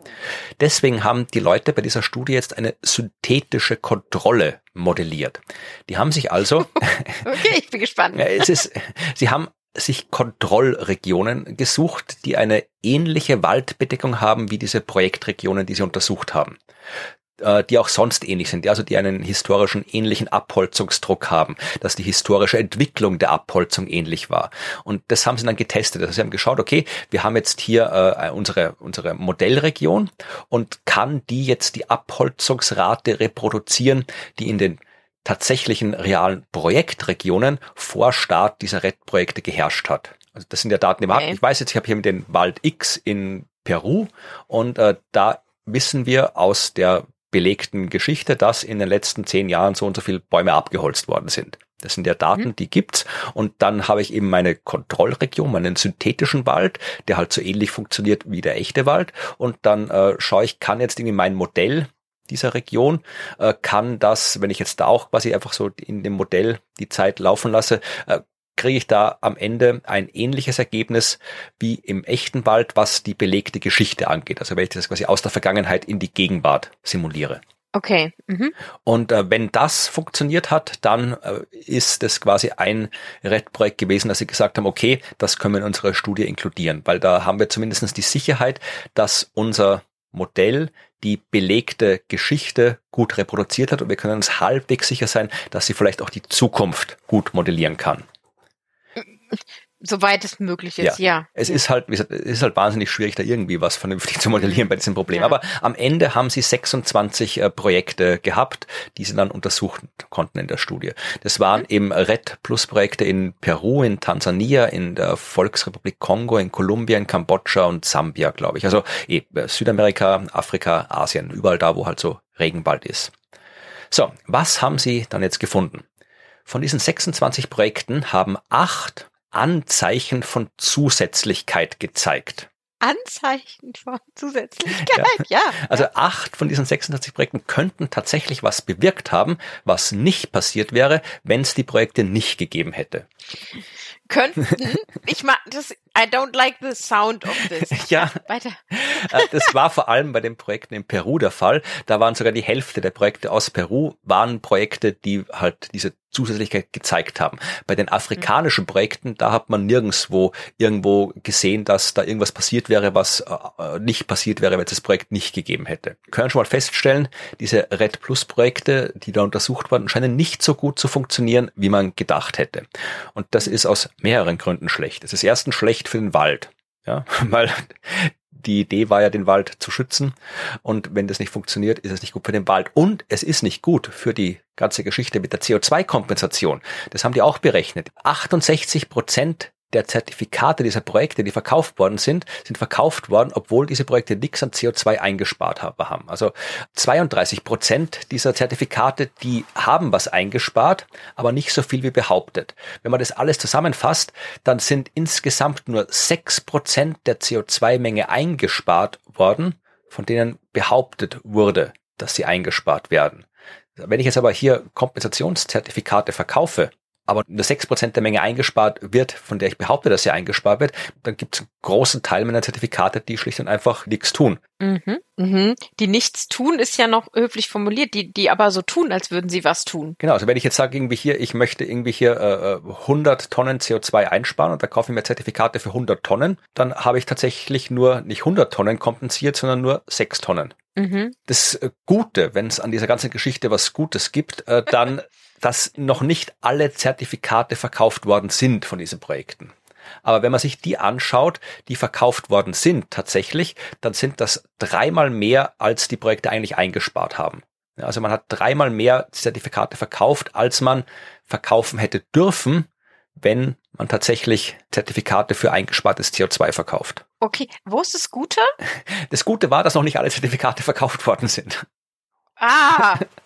Deswegen haben die Leute bei dieser Studie jetzt eine synthetische Kontrolle modelliert. Die haben sich also. okay, ich bin gespannt. es ist, sie haben sich Kontrollregionen gesucht, die eine ähnliche Waldbedeckung haben wie diese Projektregionen, die sie untersucht haben. Äh, die auch sonst ähnlich sind, also die einen historischen ähnlichen Abholzungsdruck haben, dass die historische Entwicklung der Abholzung ähnlich war. Und das haben sie dann getestet. Also sie haben geschaut, okay, wir haben jetzt hier äh, unsere, unsere Modellregion und kann die jetzt die Abholzungsrate reproduzieren, die in den tatsächlichen realen Projektregionen vor Start dieser RED-Projekte geherrscht hat. Also das sind ja Daten im okay. Ich weiß jetzt, ich habe hier mit den Wald X in Peru und äh, da wissen wir aus der belegten Geschichte, dass in den letzten zehn Jahren so und so viele Bäume abgeholzt worden sind. Das sind ja Daten, mhm. die gibt's. Und dann habe ich eben meine Kontrollregion, meinen synthetischen Wald, der halt so ähnlich funktioniert wie der echte Wald. Und dann äh, schaue ich, kann jetzt irgendwie mein Modell dieser Region, äh, kann das, wenn ich jetzt da auch quasi einfach so in dem Modell die Zeit laufen lasse, äh, kriege ich da am Ende ein ähnliches Ergebnis wie im echten Wald, was die belegte Geschichte angeht. Also wenn ich das quasi aus der Vergangenheit in die Gegenwart simuliere. Okay. Mhm. Und äh, wenn das funktioniert hat, dann äh, ist es quasi ein RED-Projekt gewesen, dass sie gesagt haben, okay, das können wir in unserer Studie inkludieren, weil da haben wir zumindest die Sicherheit, dass unser Modell die belegte Geschichte gut reproduziert hat und wir können uns halbwegs sicher sein, dass sie vielleicht auch die Zukunft gut modellieren kann. Soweit es möglich ist, ja. ja. Es ist halt, wie gesagt, es ist halt wahnsinnig schwierig, da irgendwie was vernünftig zu modellieren bei diesem Problem. Ja. Aber am Ende haben sie 26 äh, Projekte gehabt, die sie dann untersuchen konnten in der Studie. Das waren mhm. eben Red Plus Projekte in Peru, in Tansania, in der Volksrepublik Kongo, in Kolumbien, in Kambodscha und Sambia, glaube ich. Also eh, Südamerika, Afrika, Asien, überall da, wo halt so Regenwald ist. So, was haben sie dann jetzt gefunden? Von diesen 26 Projekten haben acht Anzeichen von Zusätzlichkeit gezeigt. Anzeichen von Zusätzlichkeit, ja. ja. Also acht von diesen 26 Projekten könnten tatsächlich was bewirkt haben, was nicht passiert wäre, wenn es die Projekte nicht gegeben hätte. Könnten, ich mag das, I don't like the sound of this. Ja. Weiter. Äh, das war vor allem bei den Projekten in Peru der Fall. Da waren sogar die Hälfte der Projekte aus Peru waren Projekte, die halt diese Zusätzlichkeit gezeigt haben. Bei den afrikanischen Projekten, da hat man nirgendswo irgendwo gesehen, dass da irgendwas passiert wäre, was äh, nicht passiert wäre, wenn es das Projekt nicht gegeben hätte. Wir können schon mal feststellen, diese Red Plus Projekte, die da untersucht wurden, scheinen nicht so gut zu funktionieren, wie man gedacht hätte. Und das ist aus mehreren Gründen schlecht. Es ist erstens schlecht für den Wald. Ja, weil die Idee war ja, den Wald zu schützen. Und wenn das nicht funktioniert, ist es nicht gut für den Wald. Und es ist nicht gut für die ganze Geschichte mit der CO2-Kompensation. Das haben die auch berechnet. 68 Prozent der Zertifikate dieser Projekte, die verkauft worden sind, sind verkauft worden, obwohl diese Projekte nichts an CO2 eingespart haben. Also 32 Prozent dieser Zertifikate, die haben was eingespart, aber nicht so viel wie behauptet. Wenn man das alles zusammenfasst, dann sind insgesamt nur sechs Prozent der CO2-Menge eingespart worden, von denen behauptet wurde, dass sie eingespart werden. Wenn ich jetzt aber hier Kompensationszertifikate verkaufe, aber nur sechs Prozent der Menge eingespart wird, von der ich behaupte, dass sie eingespart wird, dann gibt es einen großen Teil meiner Zertifikate, die schlicht und einfach nichts tun. Mhm, mhm. Die nichts tun ist ja noch höflich formuliert, die, die aber so tun, als würden sie was tun. Genau, also wenn ich jetzt sage, irgendwie hier, ich möchte irgendwie hier äh, 100 Tonnen CO2 einsparen und da kaufe ich mir Zertifikate für 100 Tonnen, dann habe ich tatsächlich nur nicht 100 Tonnen kompensiert, sondern nur 6 Tonnen. Mhm. Das Gute, wenn es an dieser ganzen Geschichte was Gutes gibt, äh, dann dass noch nicht alle Zertifikate verkauft worden sind von diesen Projekten. Aber wenn man sich die anschaut, die verkauft worden sind tatsächlich, dann sind das dreimal mehr, als die Projekte eigentlich eingespart haben. Also man hat dreimal mehr Zertifikate verkauft, als man verkaufen hätte dürfen, wenn man tatsächlich Zertifikate für eingespartes CO2 verkauft. Okay, wo ist das Gute? Das Gute war, dass noch nicht alle Zertifikate verkauft worden sind. Ah!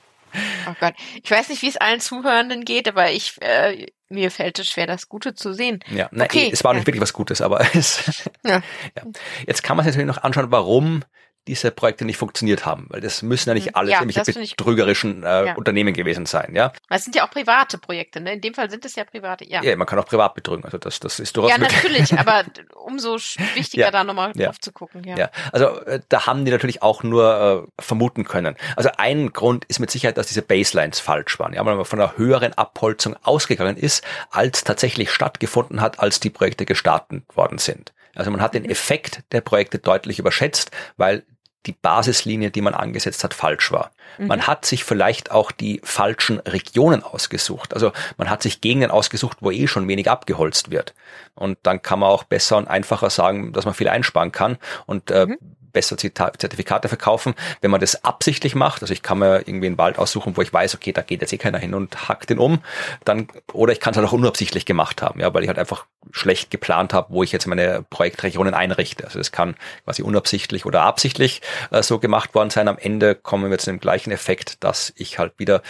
Oh Gott. Ich weiß nicht, wie es allen Zuhörenden geht, aber ich, äh, mir fällt es schwer, das Gute zu sehen. Ja, nein, okay. es war nicht wirklich was Gutes, aber es, ja. ja. Jetzt kann man sich natürlich noch anschauen, warum diese Projekte nicht funktioniert haben, weil das müssen ja nicht mhm. alle ja, nämlich betrügerischen äh, ja. Unternehmen gewesen sein, ja. Das sind ja auch private Projekte, ne? In dem Fall sind es ja private, ja. Ja, man kann auch privat betrügen, also das, das ist durchaus Ja, natürlich, aber umso wichtiger ja. da nochmal ja. drauf zu gucken, ja. Ja, also äh, da haben die natürlich auch nur äh, vermuten können. Also ein Grund ist mit Sicherheit, dass diese Baselines falsch waren, ja, weil man von einer höheren Abholzung ausgegangen ist, als tatsächlich stattgefunden hat, als die Projekte gestartet worden sind. Also man hat den mhm. Effekt der Projekte deutlich überschätzt, weil die Basislinie, die man angesetzt hat, falsch war. Mhm. Man hat sich vielleicht auch die falschen Regionen ausgesucht. Also man hat sich Gegenden ausgesucht, wo eh schon wenig abgeholzt wird. Und dann kann man auch besser und einfacher sagen, dass man viel einsparen kann. Und äh, mhm besser Zertifikate verkaufen. Wenn man das absichtlich macht, also ich kann mir irgendwie einen Wald aussuchen, wo ich weiß, okay, da geht jetzt eh keiner hin und hackt den um, dann, oder ich kann es halt auch unabsichtlich gemacht haben, ja, weil ich halt einfach schlecht geplant habe, wo ich jetzt meine Projektregionen einrichte. Also es kann quasi unabsichtlich oder absichtlich äh, so gemacht worden sein. Am Ende kommen wir zu dem gleichen Effekt, dass ich halt wieder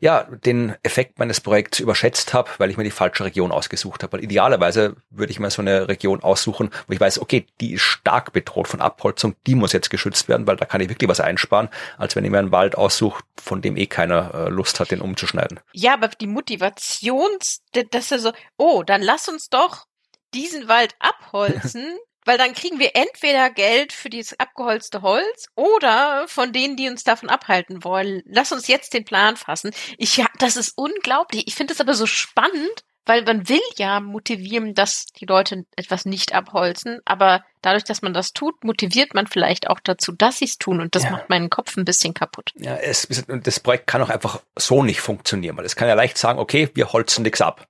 ja den Effekt meines Projekts überschätzt habe, weil ich mir die falsche Region ausgesucht habe. Weil idealerweise würde ich mir so eine Region aussuchen, wo ich weiß, okay, die ist stark bedroht von Abholzung, die muss jetzt geschützt werden, weil da kann ich wirklich was einsparen, als wenn ich mir einen Wald aussuche, von dem eh keiner äh, Lust hat, den umzuschneiden. Ja, aber die Motivation, dass er so, oh, dann lass uns doch diesen Wald abholzen, weil dann kriegen wir entweder Geld für dieses abgeholzte Holz oder von denen, die uns davon abhalten wollen. Lass uns jetzt den Plan fassen. Ich, ja, das ist unglaublich. Ich finde es aber so spannend, weil man will ja motivieren, dass die Leute etwas nicht abholzen, aber dadurch, dass man das tut, motiviert man vielleicht auch dazu, dass sie es tun und das ja. macht meinen Kopf ein bisschen kaputt. Ja, es, das Projekt kann auch einfach so nicht funktionieren, weil es kann ja leicht sagen, okay, wir holzen nichts ab.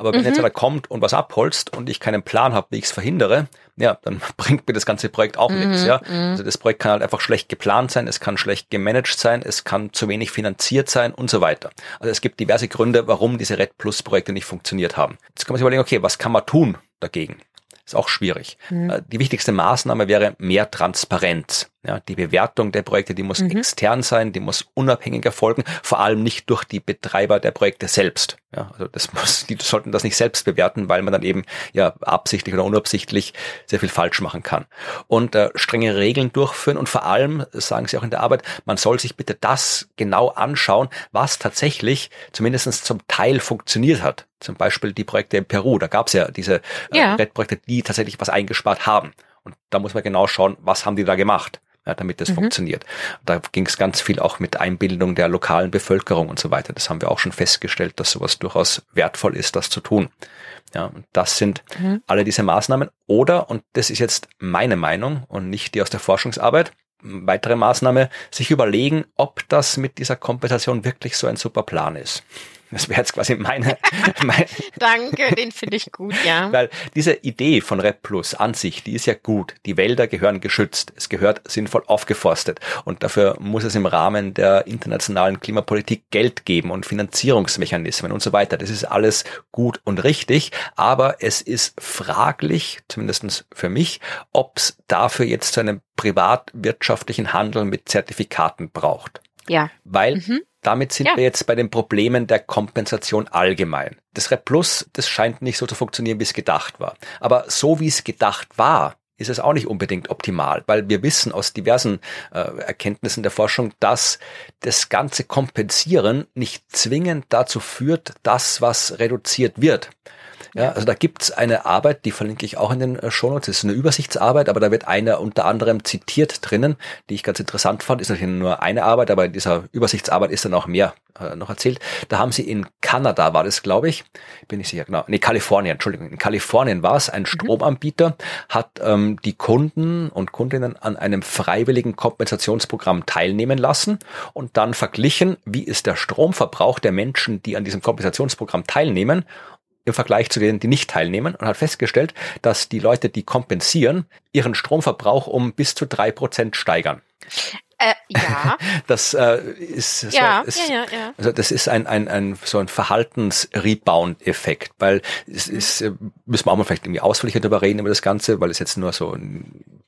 Aber wenn mhm. jetzt einer kommt und was abholzt und ich keinen Plan habe, wie ich es verhindere, ja, dann bringt mir das ganze Projekt auch mhm. nichts. Ja? Mhm. Also das Projekt kann halt einfach schlecht geplant sein, es kann schlecht gemanagt sein, es kann zu wenig finanziert sein und so weiter. Also es gibt diverse Gründe, warum diese Red Plus Projekte nicht funktioniert haben. Jetzt kann man sich überlegen, okay, was kann man tun dagegen? Ist auch schwierig. Mhm. Äh, die wichtigste Maßnahme wäre mehr Transparenz. Ja, die Bewertung der Projekte, die muss mhm. extern sein, die muss unabhängig erfolgen, vor allem nicht durch die Betreiber der Projekte selbst. Ja, also das muss, die sollten das nicht selbst bewerten, weil man dann eben ja absichtlich oder unabsichtlich sehr viel falsch machen kann. Und äh, strenge Regeln durchführen und vor allem, sagen Sie auch in der Arbeit, man soll sich bitte das genau anschauen, was tatsächlich zumindest zum Teil funktioniert hat. Zum Beispiel die Projekte in Peru, da gab es ja diese äh, ja. Projekte, die tatsächlich was eingespart haben. Und da muss man genau schauen, was haben die da gemacht ja, damit das mhm. funktioniert. Da ging es ganz viel auch mit Einbildung der lokalen Bevölkerung und so weiter. Das haben wir auch schon festgestellt, dass sowas durchaus wertvoll ist, das zu tun. Ja, und das sind mhm. alle diese Maßnahmen. Oder, und das ist jetzt meine Meinung und nicht die aus der Forschungsarbeit, weitere Maßnahme, sich überlegen, ob das mit dieser Kompensation wirklich so ein super Plan ist. Das wäre jetzt quasi meine. meine Danke, den finde ich gut, ja. Weil diese Idee von Rep Plus an sich, die ist ja gut. Die Wälder gehören geschützt. Es gehört sinnvoll aufgeforstet. Und dafür muss es im Rahmen der internationalen Klimapolitik Geld geben und Finanzierungsmechanismen und so weiter. Das ist alles gut und richtig. Aber es ist fraglich, zumindestens für mich, ob es dafür jetzt zu einem privatwirtschaftlichen Handel mit Zertifikaten braucht. Ja. Weil mhm. Damit sind ja. wir jetzt bei den Problemen der Kompensation allgemein. Das Rep Plus, das scheint nicht so zu funktionieren, wie es gedacht war. Aber so wie es gedacht war, ist es auch nicht unbedingt optimal, weil wir wissen aus diversen äh, Erkenntnissen der Forschung, dass das ganze Kompensieren nicht zwingend dazu führt, dass was reduziert wird. Ja, also da gibt's eine Arbeit, die verlinke ich auch in den äh, Shownotes. Das ist eine Übersichtsarbeit, aber da wird eine unter anderem zitiert drinnen, die ich ganz interessant fand. Ist natürlich nur eine Arbeit, aber in dieser Übersichtsarbeit ist dann auch mehr äh, noch erzählt. Da haben sie in Kanada, war das, glaube ich, bin ich sicher, genau, nee, Kalifornien, Entschuldigung, in Kalifornien war es, ein mhm. Stromanbieter hat ähm, die Kunden und Kundinnen an einem freiwilligen Kompensationsprogramm teilnehmen lassen und dann verglichen, wie ist der Stromverbrauch der Menschen, die an diesem Kompensationsprogramm teilnehmen im Vergleich zu denen, die nicht teilnehmen und hat festgestellt, dass die Leute, die kompensieren, ihren Stromverbrauch um bis zu drei Prozent steigern. Äh, ja. Das äh, ist, so, Ja, ist ja, ja, ja. also das ist ein, ein, ein so ein Verhaltens-Rebound-Effekt, weil es ist, äh, müssen wir auch mal vielleicht irgendwie ausführlicher darüber reden über das Ganze, weil es jetzt nur so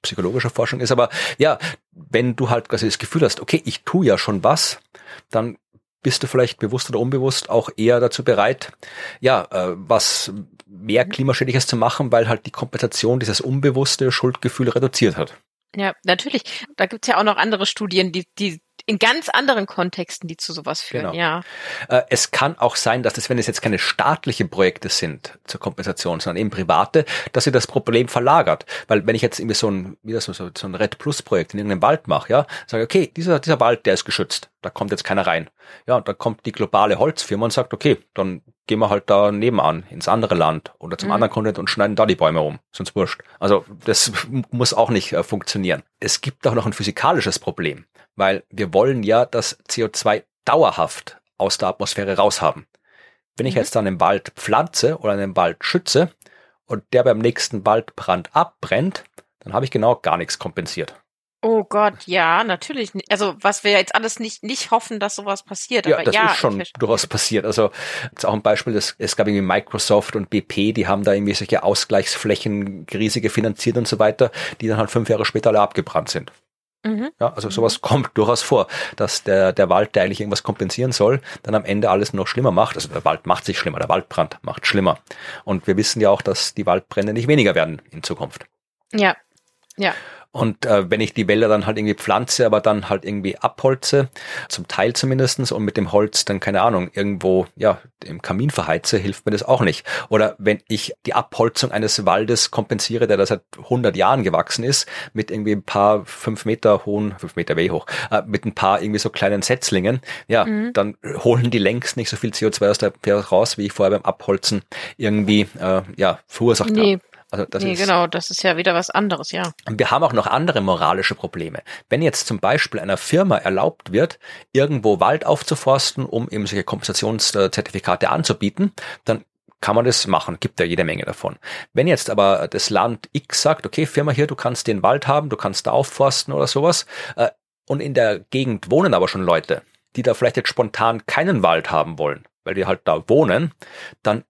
psychologische Forschung ist. Aber ja, wenn du halt quasi das Gefühl hast, okay, ich tue ja schon was, dann bist du vielleicht bewusst oder unbewusst auch eher dazu bereit, ja, äh, was mehr klimaschädliches zu machen, weil halt die Kompensation dieses unbewusste Schuldgefühl reduziert hat. Ja, natürlich. Da gibt's ja auch noch andere Studien, die, die in ganz anderen Kontexten, die zu sowas führen, Genau. ja. Äh, Es kann auch sein, dass es, wenn es jetzt keine staatliche Projekte sind zur Kompensation, sondern eben private, dass sie das Problem verlagert. Weil wenn ich jetzt irgendwie so ein, wieder so, so, so ein Red Plus Projekt in irgendeinem Wald mache, ja, sage, okay, dieser, dieser Wald, der ist geschützt, da kommt jetzt keiner rein. Ja, und dann kommt die globale Holzfirma und sagt, okay, dann gehen wir halt da nebenan ins andere Land oder zum Mhm. anderen Kontinent und schneiden da die Bäume um. Sonst wurscht. Also das muss auch nicht äh, funktionieren. Es gibt auch noch ein physikalisches Problem, weil wir wollen ja das CO2 dauerhaft aus der Atmosphäre raushaben. Wenn ich Mhm. jetzt dann einen Wald pflanze oder einen Wald schütze und der beim nächsten Waldbrand abbrennt, dann habe ich genau gar nichts kompensiert. Oh Gott, ja, natürlich. Also was wir jetzt alles nicht, nicht hoffen, dass sowas passiert. Ja, aber das ja, ist schon durchaus passiert. Also jetzt auch ein Beispiel, das, es gab irgendwie Microsoft und BP, die haben da irgendwie solche Ausgleichsflächen, riesige finanziert und so weiter, die dann halt fünf Jahre später alle abgebrannt sind. Mhm. Ja, also sowas kommt durchaus vor, dass der, der Wald, der eigentlich irgendwas kompensieren soll, dann am Ende alles noch schlimmer macht. Also der Wald macht sich schlimmer, der Waldbrand macht schlimmer. Und wir wissen ja auch, dass die Waldbrände nicht weniger werden in Zukunft. Ja, ja. Und äh, wenn ich die Wälder dann halt irgendwie pflanze, aber dann halt irgendwie abholze, zum Teil zumindestens und mit dem Holz dann, keine Ahnung, irgendwo, ja, im Kamin verheize, hilft mir das auch nicht. Oder wenn ich die Abholzung eines Waldes kompensiere, der da seit 100 Jahren gewachsen ist, mit irgendwie ein paar fünf Meter hohen, fünf Meter weh hoch, äh, mit ein paar irgendwie so kleinen Setzlingen, ja, Mhm. dann holen die längst nicht so viel CO2 aus der Atmosphäre raus, wie ich vorher beim Abholzen irgendwie, äh, ja, verursacht Nee, habe. Also das nee, ist, genau, das ist ja wieder was anderes, ja. und wir haben auch noch andere moralische Probleme. Wenn jetzt zum Beispiel einer Firma erlaubt wird, irgendwo Wald aufzuforsten, um eben solche Kompensationszertifikate anzubieten, dann kann man das machen, gibt ja jede Menge davon. Wenn jetzt aber das Land X sagt, okay, Firma hier, du kannst den Wald haben, du kannst da aufforsten oder sowas, äh, und in der Gegend wohnen aber schon Leute, die da vielleicht jetzt spontan keinen Wald haben wollen, weil die halt da wohnen, dann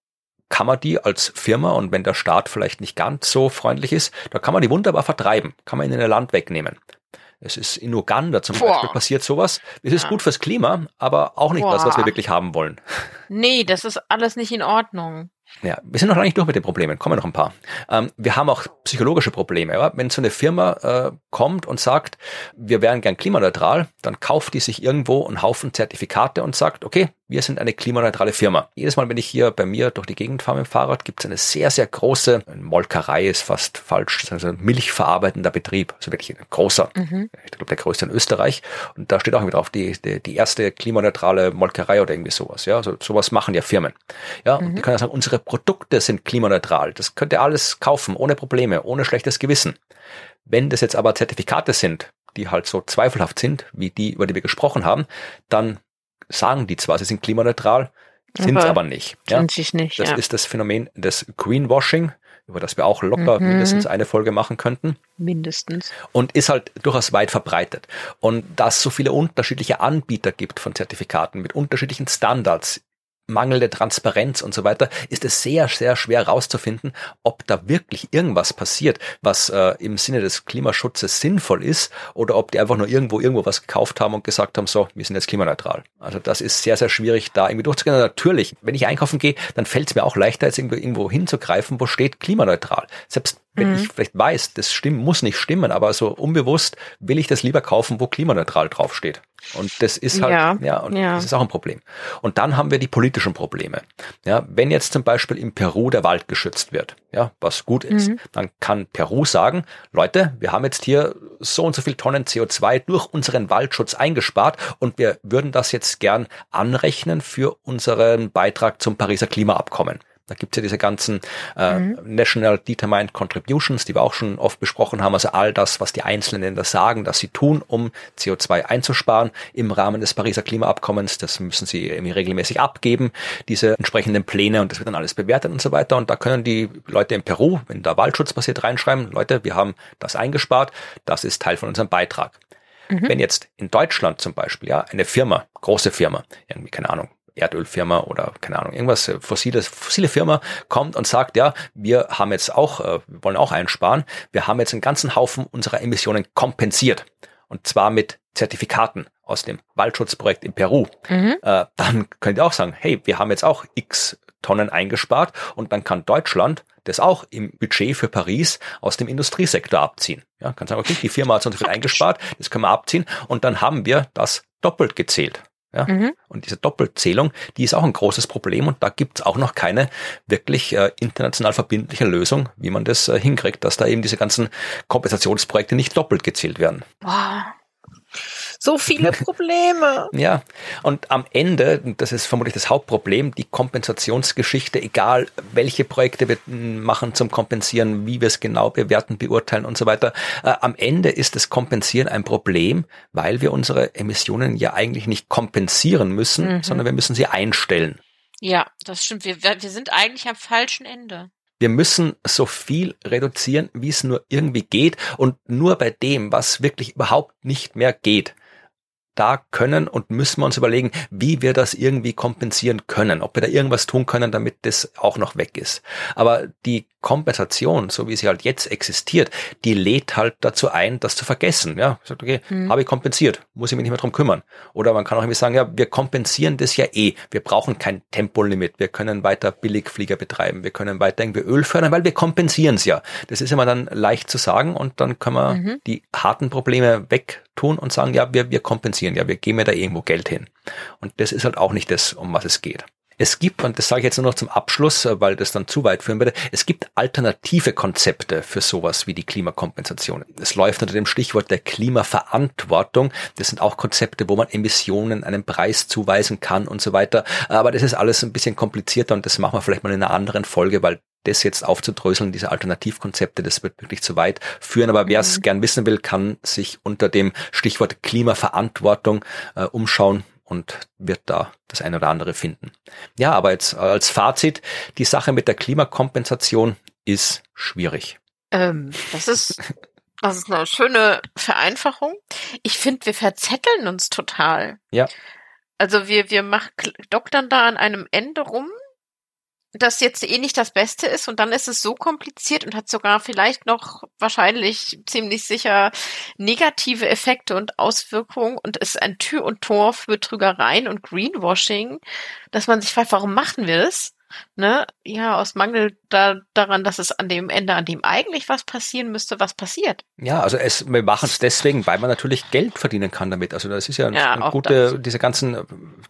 kann man die als Firma und wenn der Staat vielleicht nicht ganz so freundlich ist, da kann man die wunderbar vertreiben, kann man ihnen ihr Land wegnehmen. Es ist in Uganda zum Boah. Beispiel passiert sowas. Es ist Ja. gut fürs Klima, aber auch nicht das, was wir Boah. wirklich haben wollen. Nee, das ist alles nicht in Ordnung. Ja, wir sind noch lange nicht durch mit den Problemen, kommen noch ein paar. Ähm, wir haben auch psychologische Probleme. Ja? Wenn so eine Firma äh, kommt und sagt, wir wären gern klimaneutral, dann kauft die sich irgendwo einen Haufen Zertifikate und sagt, okay, wir sind eine klimaneutrale Firma. Jedes Mal, wenn ich hier bei mir durch die Gegend fahre mit dem Fahrrad, gibt es eine sehr, sehr große, Molkerei ist fast falsch, also ein milchverarbeitender Betrieb, also wirklich ein großer, Mhm. ich glaube der größte in Österreich. Und da steht auch immer drauf, die, die, die erste klimaneutrale Molkerei oder irgendwie sowas. Ja, also sowas machen ja Firmen. Ja, und die können ja sagen, unsere Produkte sind klimaneutral. Das könnt ihr alles kaufen, ohne Probleme, ohne schlechtes Gewissen. Wenn das jetzt aber Zertifikate sind, die halt so zweifelhaft sind, wie die, über die wir gesprochen haben, dann sagen die zwar, sie sind klimaneutral, sind es Aber aber nicht. Ja? Sind sich nicht, Das ja. ist das Phänomen des Greenwashing, über das wir auch locker Mhm. mindestens eine Folge machen könnten Mindestens. und ist halt durchaus weit verbreitet. Und dass es so viele unterschiedliche Anbieter gibt von Zertifikaten mit unterschiedlichen Standards, mangelnde Transparenz und so weiter, ist es sehr, sehr schwer herauszufinden, ob da wirklich irgendwas passiert, was äh, im Sinne des Klimaschutzes sinnvoll ist oder ob die einfach nur irgendwo irgendwo was gekauft haben und gesagt haben, so, wir sind jetzt klimaneutral. Also das ist sehr, sehr schwierig, da irgendwie durchzugehen. Und Natürlich, wenn ich einkaufen gehe, dann fällt es mir auch leichter, jetzt irgendwo, irgendwo hinzugreifen, wo steht klimaneutral. Selbst wenn Mhm. ich vielleicht weiß, das stimmt, muss nicht stimmen, aber so unbewusst will ich das lieber kaufen, wo klimaneutral draufsteht. Und das ist halt, ja, Ja, und ja. das ist auch ein Problem. Und dann haben wir die politischen Probleme. Ja, wenn jetzt zum Beispiel in Peru der Wald geschützt wird, ja, was gut ist, Mhm. dann kann Peru sagen, Leute, wir haben jetzt hier so und so viel Tonnen CO2 durch unseren Waldschutz eingespart und wir würden das jetzt gern anrechnen für unseren Beitrag zum Pariser Klimaabkommen. Da gibt's ja diese ganzen äh, National Determined Contributions, die wir auch schon oft besprochen haben. Also all das, was die einzelnen Länder sagen, dass sie tun, um CO2 einzusparen im Rahmen des Pariser Klimaabkommens. Das müssen sie irgendwie regelmäßig abgeben, diese entsprechenden Pläne und das wird dann alles bewertet und so weiter. Und da können die Leute in Peru, wenn da Waldschutz passiert, reinschreiben, Leute, wir haben das eingespart, das ist Teil von unserem Beitrag. Mhm. Wenn jetzt in Deutschland zum Beispiel, ja, eine Firma, große Firma, irgendwie, keine Ahnung, Erdölfirma oder keine Ahnung, irgendwas äh, fossiles, fossile Firma kommt und sagt, ja, wir haben jetzt auch, äh, wir wollen auch einsparen, wir haben jetzt einen ganzen Haufen unserer Emissionen kompensiert. Und zwar mit Zertifikaten aus dem Waldschutzprojekt in Peru. Mhm. Äh, dann könnt ihr auch sagen, hey, wir haben jetzt auch x Tonnen eingespart und dann kann Deutschland das auch im Budget für Paris aus dem Industriesektor abziehen. Ja, kann sagen, okay, die Firma hat so viel eingespart, das können wir abziehen und dann haben wir das doppelt gezählt. Ja? Mhm. Und diese Doppelzählung, die ist auch ein großes Problem und da gibt es auch noch keine wirklich äh, international verbindliche Lösung, wie man das äh, hinkriegt, dass da eben diese ganzen Kompensationsprojekte nicht doppelt gezählt werden. Boah. So viele Probleme. ja, und am Ende, das ist vermutlich das Hauptproblem, die Kompensationsgeschichte, egal welche Projekte wir machen zum Kompensieren, wie wir es genau bewerten, beurteilen und so weiter, äh, am Ende ist das Kompensieren ein Problem, weil wir unsere Emissionen ja eigentlich nicht kompensieren müssen, mhm. sondern wir müssen sie einstellen. Ja, das stimmt. Wir, wir sind eigentlich am falschen Ende. Wir müssen so viel reduzieren, wie es nur irgendwie geht und nur bei dem, was wirklich überhaupt nicht mehr geht, da können und müssen wir uns überlegen, wie wir das irgendwie kompensieren können, ob wir da irgendwas tun können, damit das auch noch weg ist. Aber die Kompensation, so wie sie halt jetzt existiert, die lädt halt dazu ein, das zu vergessen. Ja, sagt, okay, mhm. habe ich kompensiert, muss ich mich nicht mehr drum kümmern. Oder man kann auch irgendwie sagen, ja, wir kompensieren das ja eh. Wir brauchen kein Tempolimit. Wir können weiter Billigflieger betreiben. Wir können weiter irgendwie Öl fördern, weil wir kompensieren es ja. Das ist immer dann leicht zu sagen und dann können wir mhm. die harten Probleme wegtun und sagen, ja, wir, wir kompensieren ja, wir geben ja da irgendwo Geld hin. Und das ist halt auch nicht das, um was es geht. Es gibt, und das sage ich jetzt nur noch zum Abschluss, äh, weil das dann zu weit führen würde, es gibt alternative Konzepte für sowas wie die Klimakompensation. Es läuft unter dem Stichwort der Klimaverantwortung. Das sind auch Konzepte, wo man Emissionen einen Preis zuweisen kann und so weiter. Aber das ist alles ein bisschen komplizierter und das machen wir vielleicht mal in einer anderen Folge, weil das jetzt aufzudröseln, diese Alternativkonzepte, das wird wirklich zu weit führen. Aber wer es mhm. gern wissen will, kann sich unter dem Stichwort Klimaverantwortung äh, umschauen und wird da das eine oder andere finden. Ja, aber jetzt als Fazit, die Sache mit der Klimakompensation ist schwierig. Ähm, das ist das ist eine schöne Vereinfachung. Ich finde, wir verzetteln uns total. Ja. Also wir, wir machen, doktern da an einem Ende rum das jetzt eh nicht das Beste ist und dann ist es so kompliziert und hat sogar vielleicht noch wahrscheinlich ziemlich sicher negative Effekte und Auswirkungen und ist ein Tür und Tor für Betrügereien und Greenwashing, dass man sich fragt, warum machen wir das? Ne, ja, aus Mangel da, daran, dass es an dem Ende, an dem eigentlich was passieren müsste, was passiert. Ja, also es, wir machen es deswegen, weil man natürlich Geld verdienen kann damit. Also das ist ja, ja eine gute, das. diese ganzen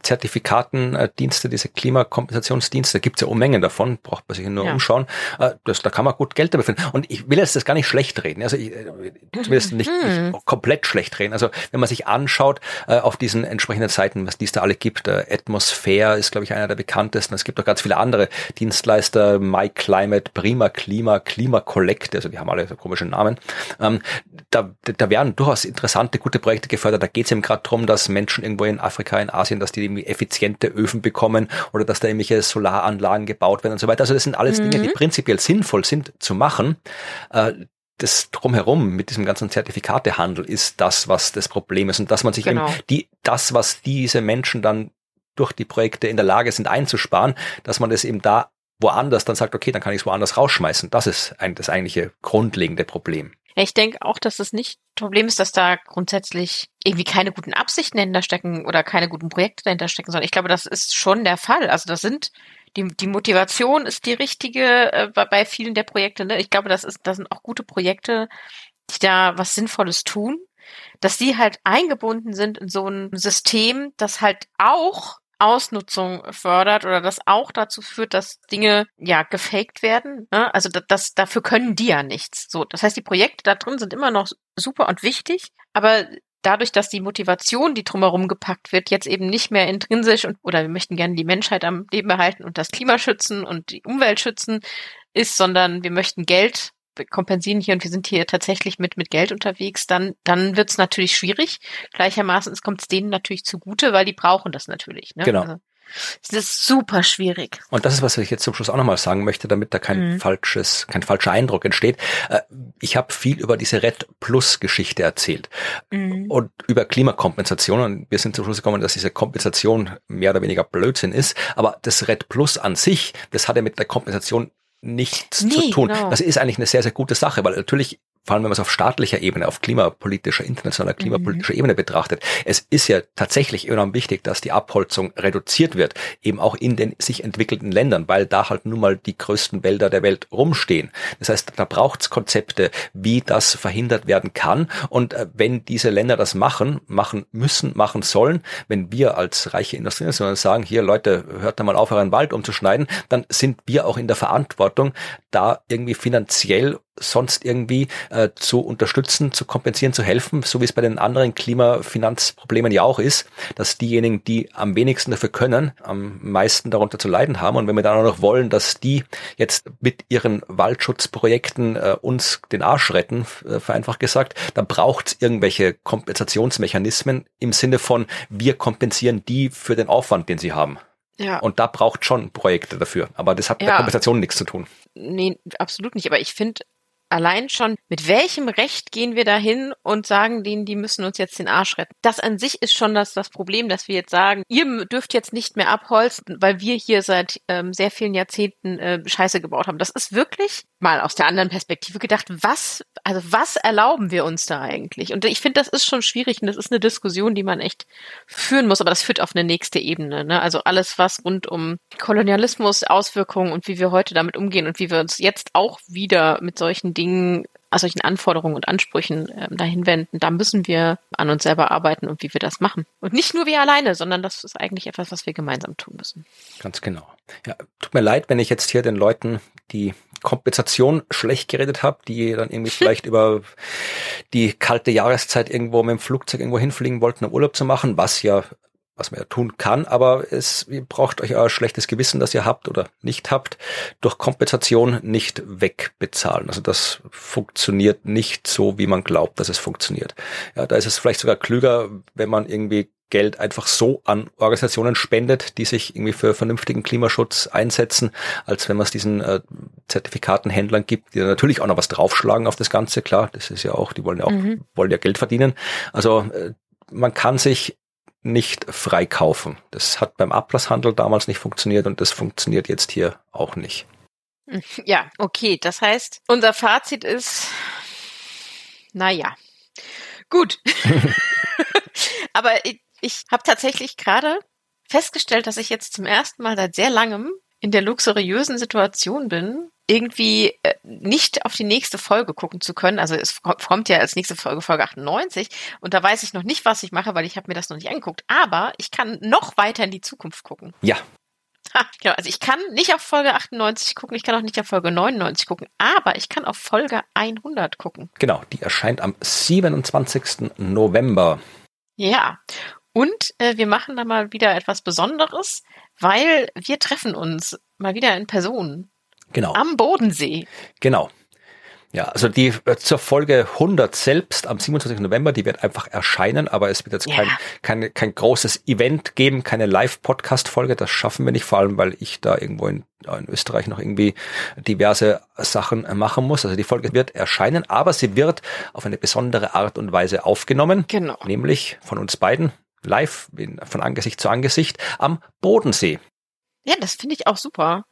Zertifikatendienste, diese Klimakompensationsdienste, da gibt es ja Unmengen davon, braucht man sich nur ja. umschauen. Äh, das, da kann man gut Geld damit finden. Und ich will jetzt das gar nicht schlecht reden. Also ich, zumindest nicht, hm. nicht komplett schlecht reden. Also wenn man sich anschaut äh, auf diesen entsprechenden Seiten, was dies da alle gibt, äh, Atmosphäre ist, glaube ich, einer der bekanntesten. Es gibt auch ganz viele andere andere Dienstleister, My Climate, Prima Klima, Klima Collect, also die haben alle so komische Namen. Ähm, da, da werden durchaus interessante, gute Projekte gefördert. Da geht es eben gerade darum, dass Menschen irgendwo in Afrika, in Asien, dass die irgendwie effiziente Öfen bekommen oder dass da irgendwelche Solaranlagen gebaut werden und so weiter. Also das sind alles mhm. Dinge, die mhm. prinzipiell sinnvoll sind zu machen. Äh, das drumherum mit diesem ganzen Zertifikatehandel ist das, was das Problem ist und dass man sich genau. eben die, das, was diese Menschen dann durch die Projekte in der Lage sind einzusparen, dass man das eben da woanders dann sagt, okay, dann kann ich es woanders rausschmeißen. Das ist ein, das eigentliche grundlegende Problem. Ich denke auch, dass es nicht Problem ist, dass da grundsätzlich irgendwie keine guten Absichten dahinter stecken oder keine guten Projekte dahinter stecken, sondern ich glaube, das ist schon der Fall. Also das sind die, die Motivation ist die richtige äh, bei vielen der Projekte. Ne? Ich glaube, das ist, das sind auch gute Projekte, die da was Sinnvolles tun, dass die halt eingebunden sind in so ein System, das halt auch Ausnutzung fördert oder das auch dazu führt, dass Dinge ja gefaked werden. Ne? Also das, das dafür können die ja nichts. So, das heißt, die Projekte da drin sind immer noch super und wichtig, aber dadurch, dass die Motivation, die drumherum gepackt wird, jetzt eben nicht mehr intrinsisch und oder wir möchten gerne die Menschheit am Leben erhalten und das Klima schützen und die Umwelt schützen ist, sondern wir möchten Geld kompensieren hier und wir sind hier tatsächlich mit, mit Geld unterwegs, dann, dann wird es natürlich schwierig. Gleichermaßen kommt es denen natürlich zugute, weil die brauchen das natürlich. Ne? Genau. Also, Das ist super schwierig. Und das ist, was ich jetzt zum Schluss auch nochmal sagen möchte, damit da kein mhm. falsches, kein falscher Eindruck entsteht. Äh, ich habe viel über diese Red Plus Geschichte erzählt mhm. und über Klimakompensation. Und wir sind zum Schluss gekommen, dass diese Kompensation mehr oder weniger Blödsinn ist. Aber das Red Plus an sich, das hat ja mit der Kompensation nichts nee, zu tun. Genau. Das ist eigentlich eine sehr, sehr gute Sache, weil natürlich vor allem wenn man es auf staatlicher Ebene, auf klimapolitischer, internationaler klimapolitischer mhm. Ebene betrachtet, es ist ja tatsächlich enorm wichtig, dass die Abholzung reduziert wird, eben auch in den sich entwickelten Ländern, weil da halt nun mal die größten Wälder der Welt rumstehen. Das heißt, da braucht es Konzepte, wie das verhindert werden kann. Und äh, wenn diese Länder das machen, machen müssen, machen sollen, wenn wir als reiche Industrienationen sagen, hier Leute, hört da mal auf, euren Wald umzuschneiden, dann sind wir auch in der Verantwortung, da irgendwie finanziell sonst irgendwie äh, zu unterstützen, zu kompensieren, zu helfen, so wie es bei den anderen Klimafinanzproblemen ja auch ist, dass diejenigen, die am wenigsten dafür können, am meisten darunter zu leiden haben. Und wenn wir dann auch noch wollen, dass die jetzt mit ihren Waldschutzprojekten äh, uns den Arsch retten, äh, vereinfacht gesagt, dann braucht es irgendwelche Kompensationsmechanismen im Sinne von, wir kompensieren die für den Aufwand, den sie haben. Ja. Und da braucht schon Projekte dafür. Aber das hat ja. mit der Kompensation nichts zu tun. Nee, absolut nicht. Aber ich finde, allein schon, mit welchem Recht gehen wir dahin und sagen denen, die müssen uns jetzt den Arsch retten? Das an sich ist schon das, das Problem, dass wir jetzt sagen, ihr dürft jetzt nicht mehr abholzen, weil wir hier seit ähm, sehr vielen Jahrzehnten äh, Scheiße gebaut haben. Das ist wirklich mal aus der anderen Perspektive gedacht, was, also was erlauben wir uns da eigentlich? Und ich finde, das ist schon schwierig und das ist eine Diskussion, die man echt führen muss, aber das führt auf eine nächste Ebene. Ne? Also alles, was rund um Kolonialismus, Auswirkungen und wie wir heute damit umgehen und wie wir uns jetzt auch wieder mit solchen Dingen Dingen, also solchen Anforderungen und Ansprüchen äh, dahin wenden, da müssen wir an uns selber arbeiten und wie wir das machen. Und nicht nur wir alleine, sondern das ist eigentlich etwas, was wir gemeinsam tun müssen. Ganz genau. Ja, tut mir leid, wenn ich jetzt hier den Leuten die Kompensation schlecht geredet habe, die dann irgendwie vielleicht über die kalte Jahreszeit irgendwo mit dem Flugzeug irgendwo hinfliegen wollten, um Urlaub zu machen, was ja was man ja tun kann, aber es ihr braucht euch euer schlechtes Gewissen, das ihr habt oder nicht habt, durch Kompensation nicht wegbezahlen. Also das funktioniert nicht so, wie man glaubt, dass es funktioniert. Ja, da ist es vielleicht sogar klüger, wenn man irgendwie Geld einfach so an Organisationen spendet, die sich irgendwie für vernünftigen Klimaschutz einsetzen, als wenn man es diesen äh, Zertifikatenhändlern gibt, die natürlich auch noch was draufschlagen auf das Ganze. Klar, das ist ja auch, die wollen ja auch, mhm. wollen ja Geld verdienen. Also äh, man kann sich nicht freikaufen. Das hat beim Ablasshandel damals nicht funktioniert und das funktioniert jetzt hier auch nicht. Ja, okay. Das heißt, unser Fazit ist, naja, gut. Aber ich, ich habe tatsächlich gerade festgestellt, dass ich jetzt zum ersten Mal seit sehr langem in der luxuriösen Situation bin, irgendwie äh, nicht auf die nächste Folge gucken zu können. Also es kommt ja als nächste Folge Folge 98 und da weiß ich noch nicht, was ich mache, weil ich habe mir das noch nicht angeguckt. Aber ich kann noch weiter in die Zukunft gucken. Ja. Ha, genau. Also ich kann nicht auf Folge 98 gucken, ich kann auch nicht auf Folge 99 gucken, aber ich kann auf Folge 100 gucken. Genau, die erscheint am 27. November. Ja. Und äh, wir machen da mal wieder etwas Besonderes, weil wir treffen uns mal wieder in Person. Genau. Am Bodensee. Genau. Ja, also die äh, zur Folge 100 selbst am 27. November, die wird einfach erscheinen, aber es wird jetzt ja. kein, kein, kein großes Event geben, keine Live-Podcast-Folge, das schaffen wir nicht, vor allem weil ich da irgendwo in, in Österreich noch irgendwie diverse Sachen machen muss. Also die Folge wird erscheinen, aber sie wird auf eine besondere Art und Weise aufgenommen, genau. nämlich von uns beiden live, von Angesicht zu Angesicht am Bodensee. Ja, das finde ich auch super.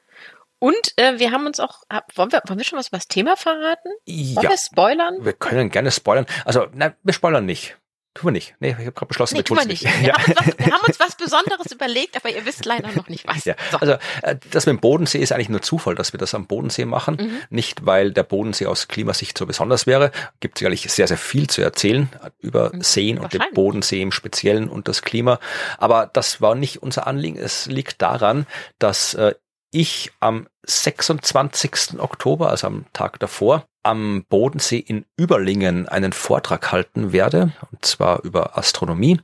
Und äh, wir haben uns auch, wollen wir, wollen wir schon was über das Thema verraten? Ja. Wollen wir spoilern? Wir können gerne spoilern. Also, nein, wir spoilern nicht. Tun wir nicht. Nee, ich habe gerade beschlossen, nee, wir tun wir nicht. nicht. Wir, ja. haben was, wir, haben uns was Besonderes überlegt, aber ihr wisst leider noch nicht was. Ja. So. Also äh, das mit dem Bodensee ist eigentlich nur Zufall, dass wir das am Bodensee machen. Mhm. Nicht, weil der Bodensee aus Klimasicht so besonders wäre. Gibt sicherlich sehr, sehr viel zu erzählen über mhm. Seen und den Bodensee im Speziellen und das Klima. Aber das war nicht unser Anliegen. Es liegt daran, dass äh, ich am 26. Oktober, also am Tag davor, am Bodensee in Überlingen einen Vortrag halten werde, und zwar über Astronomie.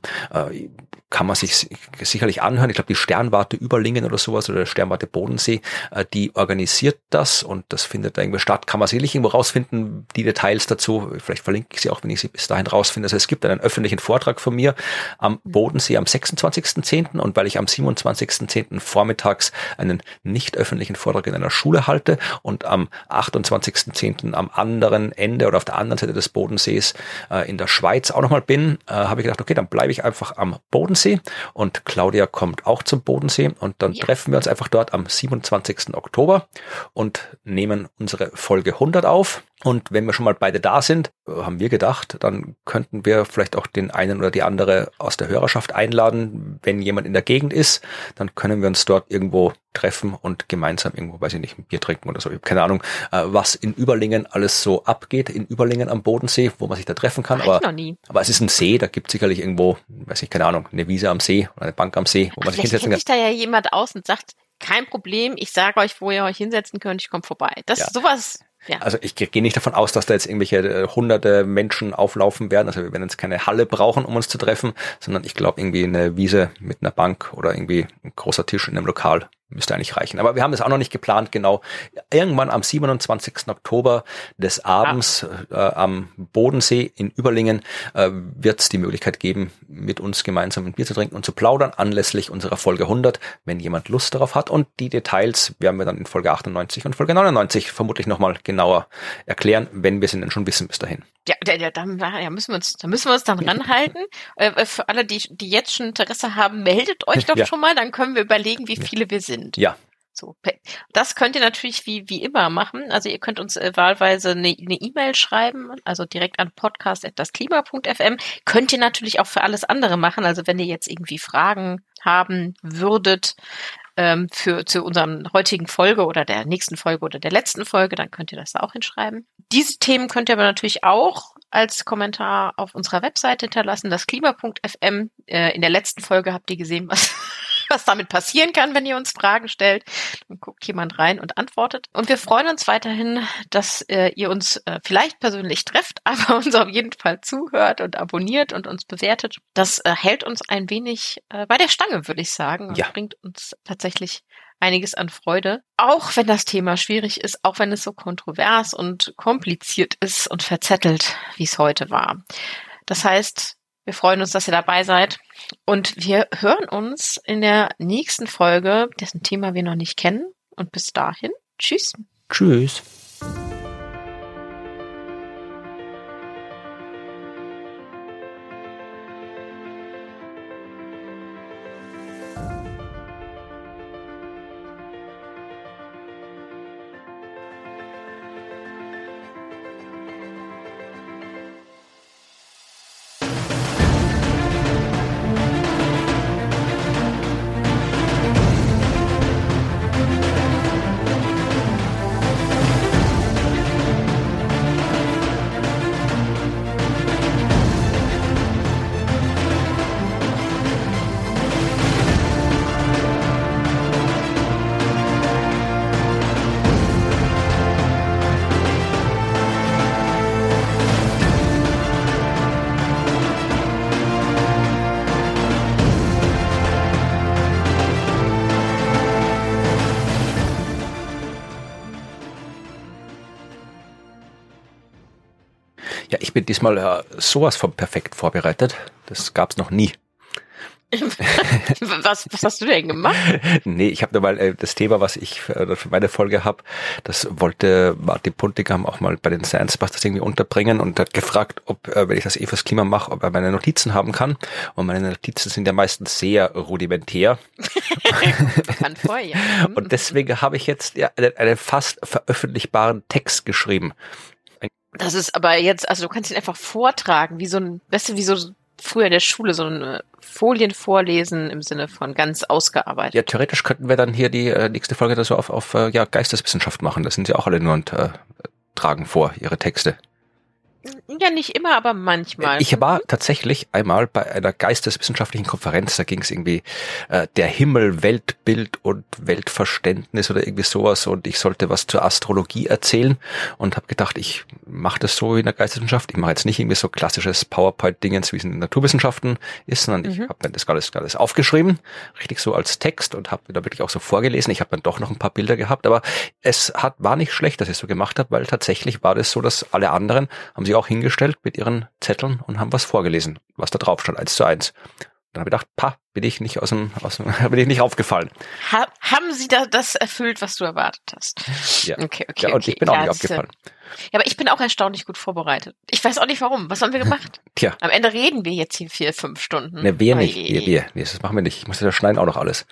Kann man sich sicherlich anhören. Ich glaube, die Sternwarte Überlingen oder sowas oder der Sternwarte Bodensee, äh, die organisiert das und das findet irgendwie statt. Kann man sicherlich irgendwo rausfinden, die Details dazu. Vielleicht verlinke ich sie auch, wenn ich sie bis dahin rausfinde. Also es gibt einen öffentlichen Vortrag von mir am Bodensee am 26.10. und weil ich am 27.10. vormittags einen nicht öffentlichen Vortrag in einer Schule halte und am 28.10. am anderen Ende oder auf der anderen Seite des Bodensees äh, in der Schweiz auch nochmal bin, äh, habe ich gedacht, okay, dann bleibe ich einfach am Bodensee und Claudia kommt auch zum Bodensee und dann ja. treffen wir uns einfach dort am 27. Oktober und nehmen unsere Folge 100 auf. Und wenn wir schon mal beide da sind, haben wir gedacht, dann könnten wir vielleicht auch den einen oder die andere aus der Hörerschaft einladen. Wenn jemand in der Gegend ist, dann können wir uns dort irgendwo treffen und gemeinsam irgendwo, weiß ich nicht, ein Bier trinken oder so. Ich habe keine Ahnung, äh, was in Überlingen alles so abgeht, in Überlingen am Bodensee, wo man sich da treffen kann. aber, aber es ist ein See, da gibt es sicherlich irgendwo, weiß ich, keine Ahnung, eine Wiese am See oder eine Bank am See, wo man sich hinsetzen kann. Vielleicht da ja jemand aus und sagt, kein Problem, ich sage euch, wo ihr euch hinsetzen könnt, ich komme vorbei. Das ja. sowas ja. Also ich gehe nicht davon aus, dass da jetzt irgendwelche äh, hunderte Menschen auflaufen werden. Also wir werden jetzt keine Halle brauchen, um uns zu treffen, sondern ich glaube irgendwie eine Wiese mit einer Bank oder irgendwie ein großer Tisch in einem Lokal Müsste eigentlich reichen. Aber wir haben das auch noch nicht geplant, genau. Irgendwann am 27. Oktober des Abends ah. äh, am Bodensee in Überlingen äh, wird es die Möglichkeit geben, mit uns gemeinsam ein Bier zu trinken und zu plaudern, anlässlich unserer Folge 100, wenn jemand Lust darauf hat. Und die Details werden wir dann in Folge 98 und Folge 99 vermutlich nochmal genauer erklären, wenn wir sie denn schon wissen bis dahin. Ja, ja, da, ja, müssen wir uns, da müssen wir uns dann ranhalten. Äh, für alle, die, die jetzt schon Interesse haben, meldet euch doch ja. schon mal, dann können wir überlegen, wie viele wir sind sind. Ja. So, das könnt ihr natürlich wie, wie immer machen. Also ihr könnt uns äh, wahlweise eine E-Mail e schreiben, also direkt an podcast.dasklima.fm. Könnt ihr natürlich auch für alles andere machen. Also wenn ihr jetzt irgendwie Fragen haben würdet, ähm, für zu unserem heutigen Folge oder der nächsten Folge oder der letzten Folge, dann könnt ihr das da auch hinschreiben. Diese Themen könnt ihr aber natürlich auch als Kommentar auf unserer Webseite hinterlassen, das klima.fm. Äh, in der letzten Folge habt ihr gesehen, was was damit passieren kann, wenn ihr uns Fragen stellt. Dann guckt jemand rein und antwortet. Und wir freuen uns weiterhin, dass äh, ihr uns äh, vielleicht persönlich trefft, aber uns auf jeden Fall zuhört und abonniert und uns bewertet. Das äh, hält uns ein wenig äh, bei der Stange, würde ich sagen. Und ja. bringt uns tatsächlich einiges an Freude. Auch wenn das Thema schwierig ist, auch wenn es so kontrovers und kompliziert ist und verzettelt, wie es heute war. Das heißt, wir freuen uns, dass ihr dabei seid. Und wir hören uns in der nächsten Folge, dessen Thema wir noch nicht kennen. Und bis dahin, tschüss. Tschüss. Bin diesmal ja sowas von perfekt vorbereitet. Das gab's noch nie. was, was hast du denn gemacht? Nee, ich habe nur mal äh, das Thema, was ich für, für meine Folge habe, das wollte Martin Puntigam auch mal bei den Science Busters irgendwie unterbringen und hat gefragt, ob, äh, wenn ich das eh fürs Klima mache, ob er meine Notizen haben kann. Und meine Notizen sind ja meistens sehr rudimentär. kann vor, ja. Und deswegen habe ich jetzt ja einen, einen fast veröffentlichbaren Text geschrieben. Das ist aber jetzt, also du kannst ihn einfach vortragen, wie so ein, weißt du, wie so früher in der Schule, so ein Folien vorlesen im Sinne von ganz ausgearbeitet. Ja, theoretisch könnten wir dann hier die äh, nächste Folge da so auf, auf äh, ja, Geisteswissenschaft machen. Das sind sie auch alle nur und äh, tragen vor ihre Texte. Ja, nicht immer, aber manchmal. Ich war tatsächlich einmal bei einer geisteswissenschaftlichen Konferenz, da ging es irgendwie äh, der Himmel, Weltbild und Weltverständnis oder irgendwie sowas und ich sollte was zur Astrologie erzählen und habe gedacht, ich mache das so in der Geisteswissenschaft. Ich mache jetzt nicht irgendwie so klassisches PowerPoint-Dingens, wie es in den Naturwissenschaften ist, sondern ich mhm. habe mir das alles, alles aufgeschrieben, richtig so als Text und habe da wirklich auch so vorgelesen. Ich habe dann doch noch ein paar Bilder gehabt, aber es hat war nicht schlecht, dass ich so gemacht habe, weil tatsächlich war das so, dass alle anderen haben sich auch hingestellt mit ihren Zetteln und haben was vorgelesen, was da drauf stand, eins zu eins. Dann habe ich gedacht, pa, bin ich nicht aus dem, aus dem bin ich nicht aufgefallen. Ha, haben Sie da das erfüllt, was du erwartet hast? Ja. Okay, okay. Ja, und okay. ich bin auch ja, nicht aufgefallen. Ja, aber ich bin auch erstaunlich gut vorbereitet. Ich weiß auch nicht warum. Was haben wir gemacht? Tja. Am Ende reden wir jetzt hier vier, fünf Stunden. Ne, wir nicht. Wir, wir. Nee, das machen wir nicht. Ich muss das schneiden auch noch alles.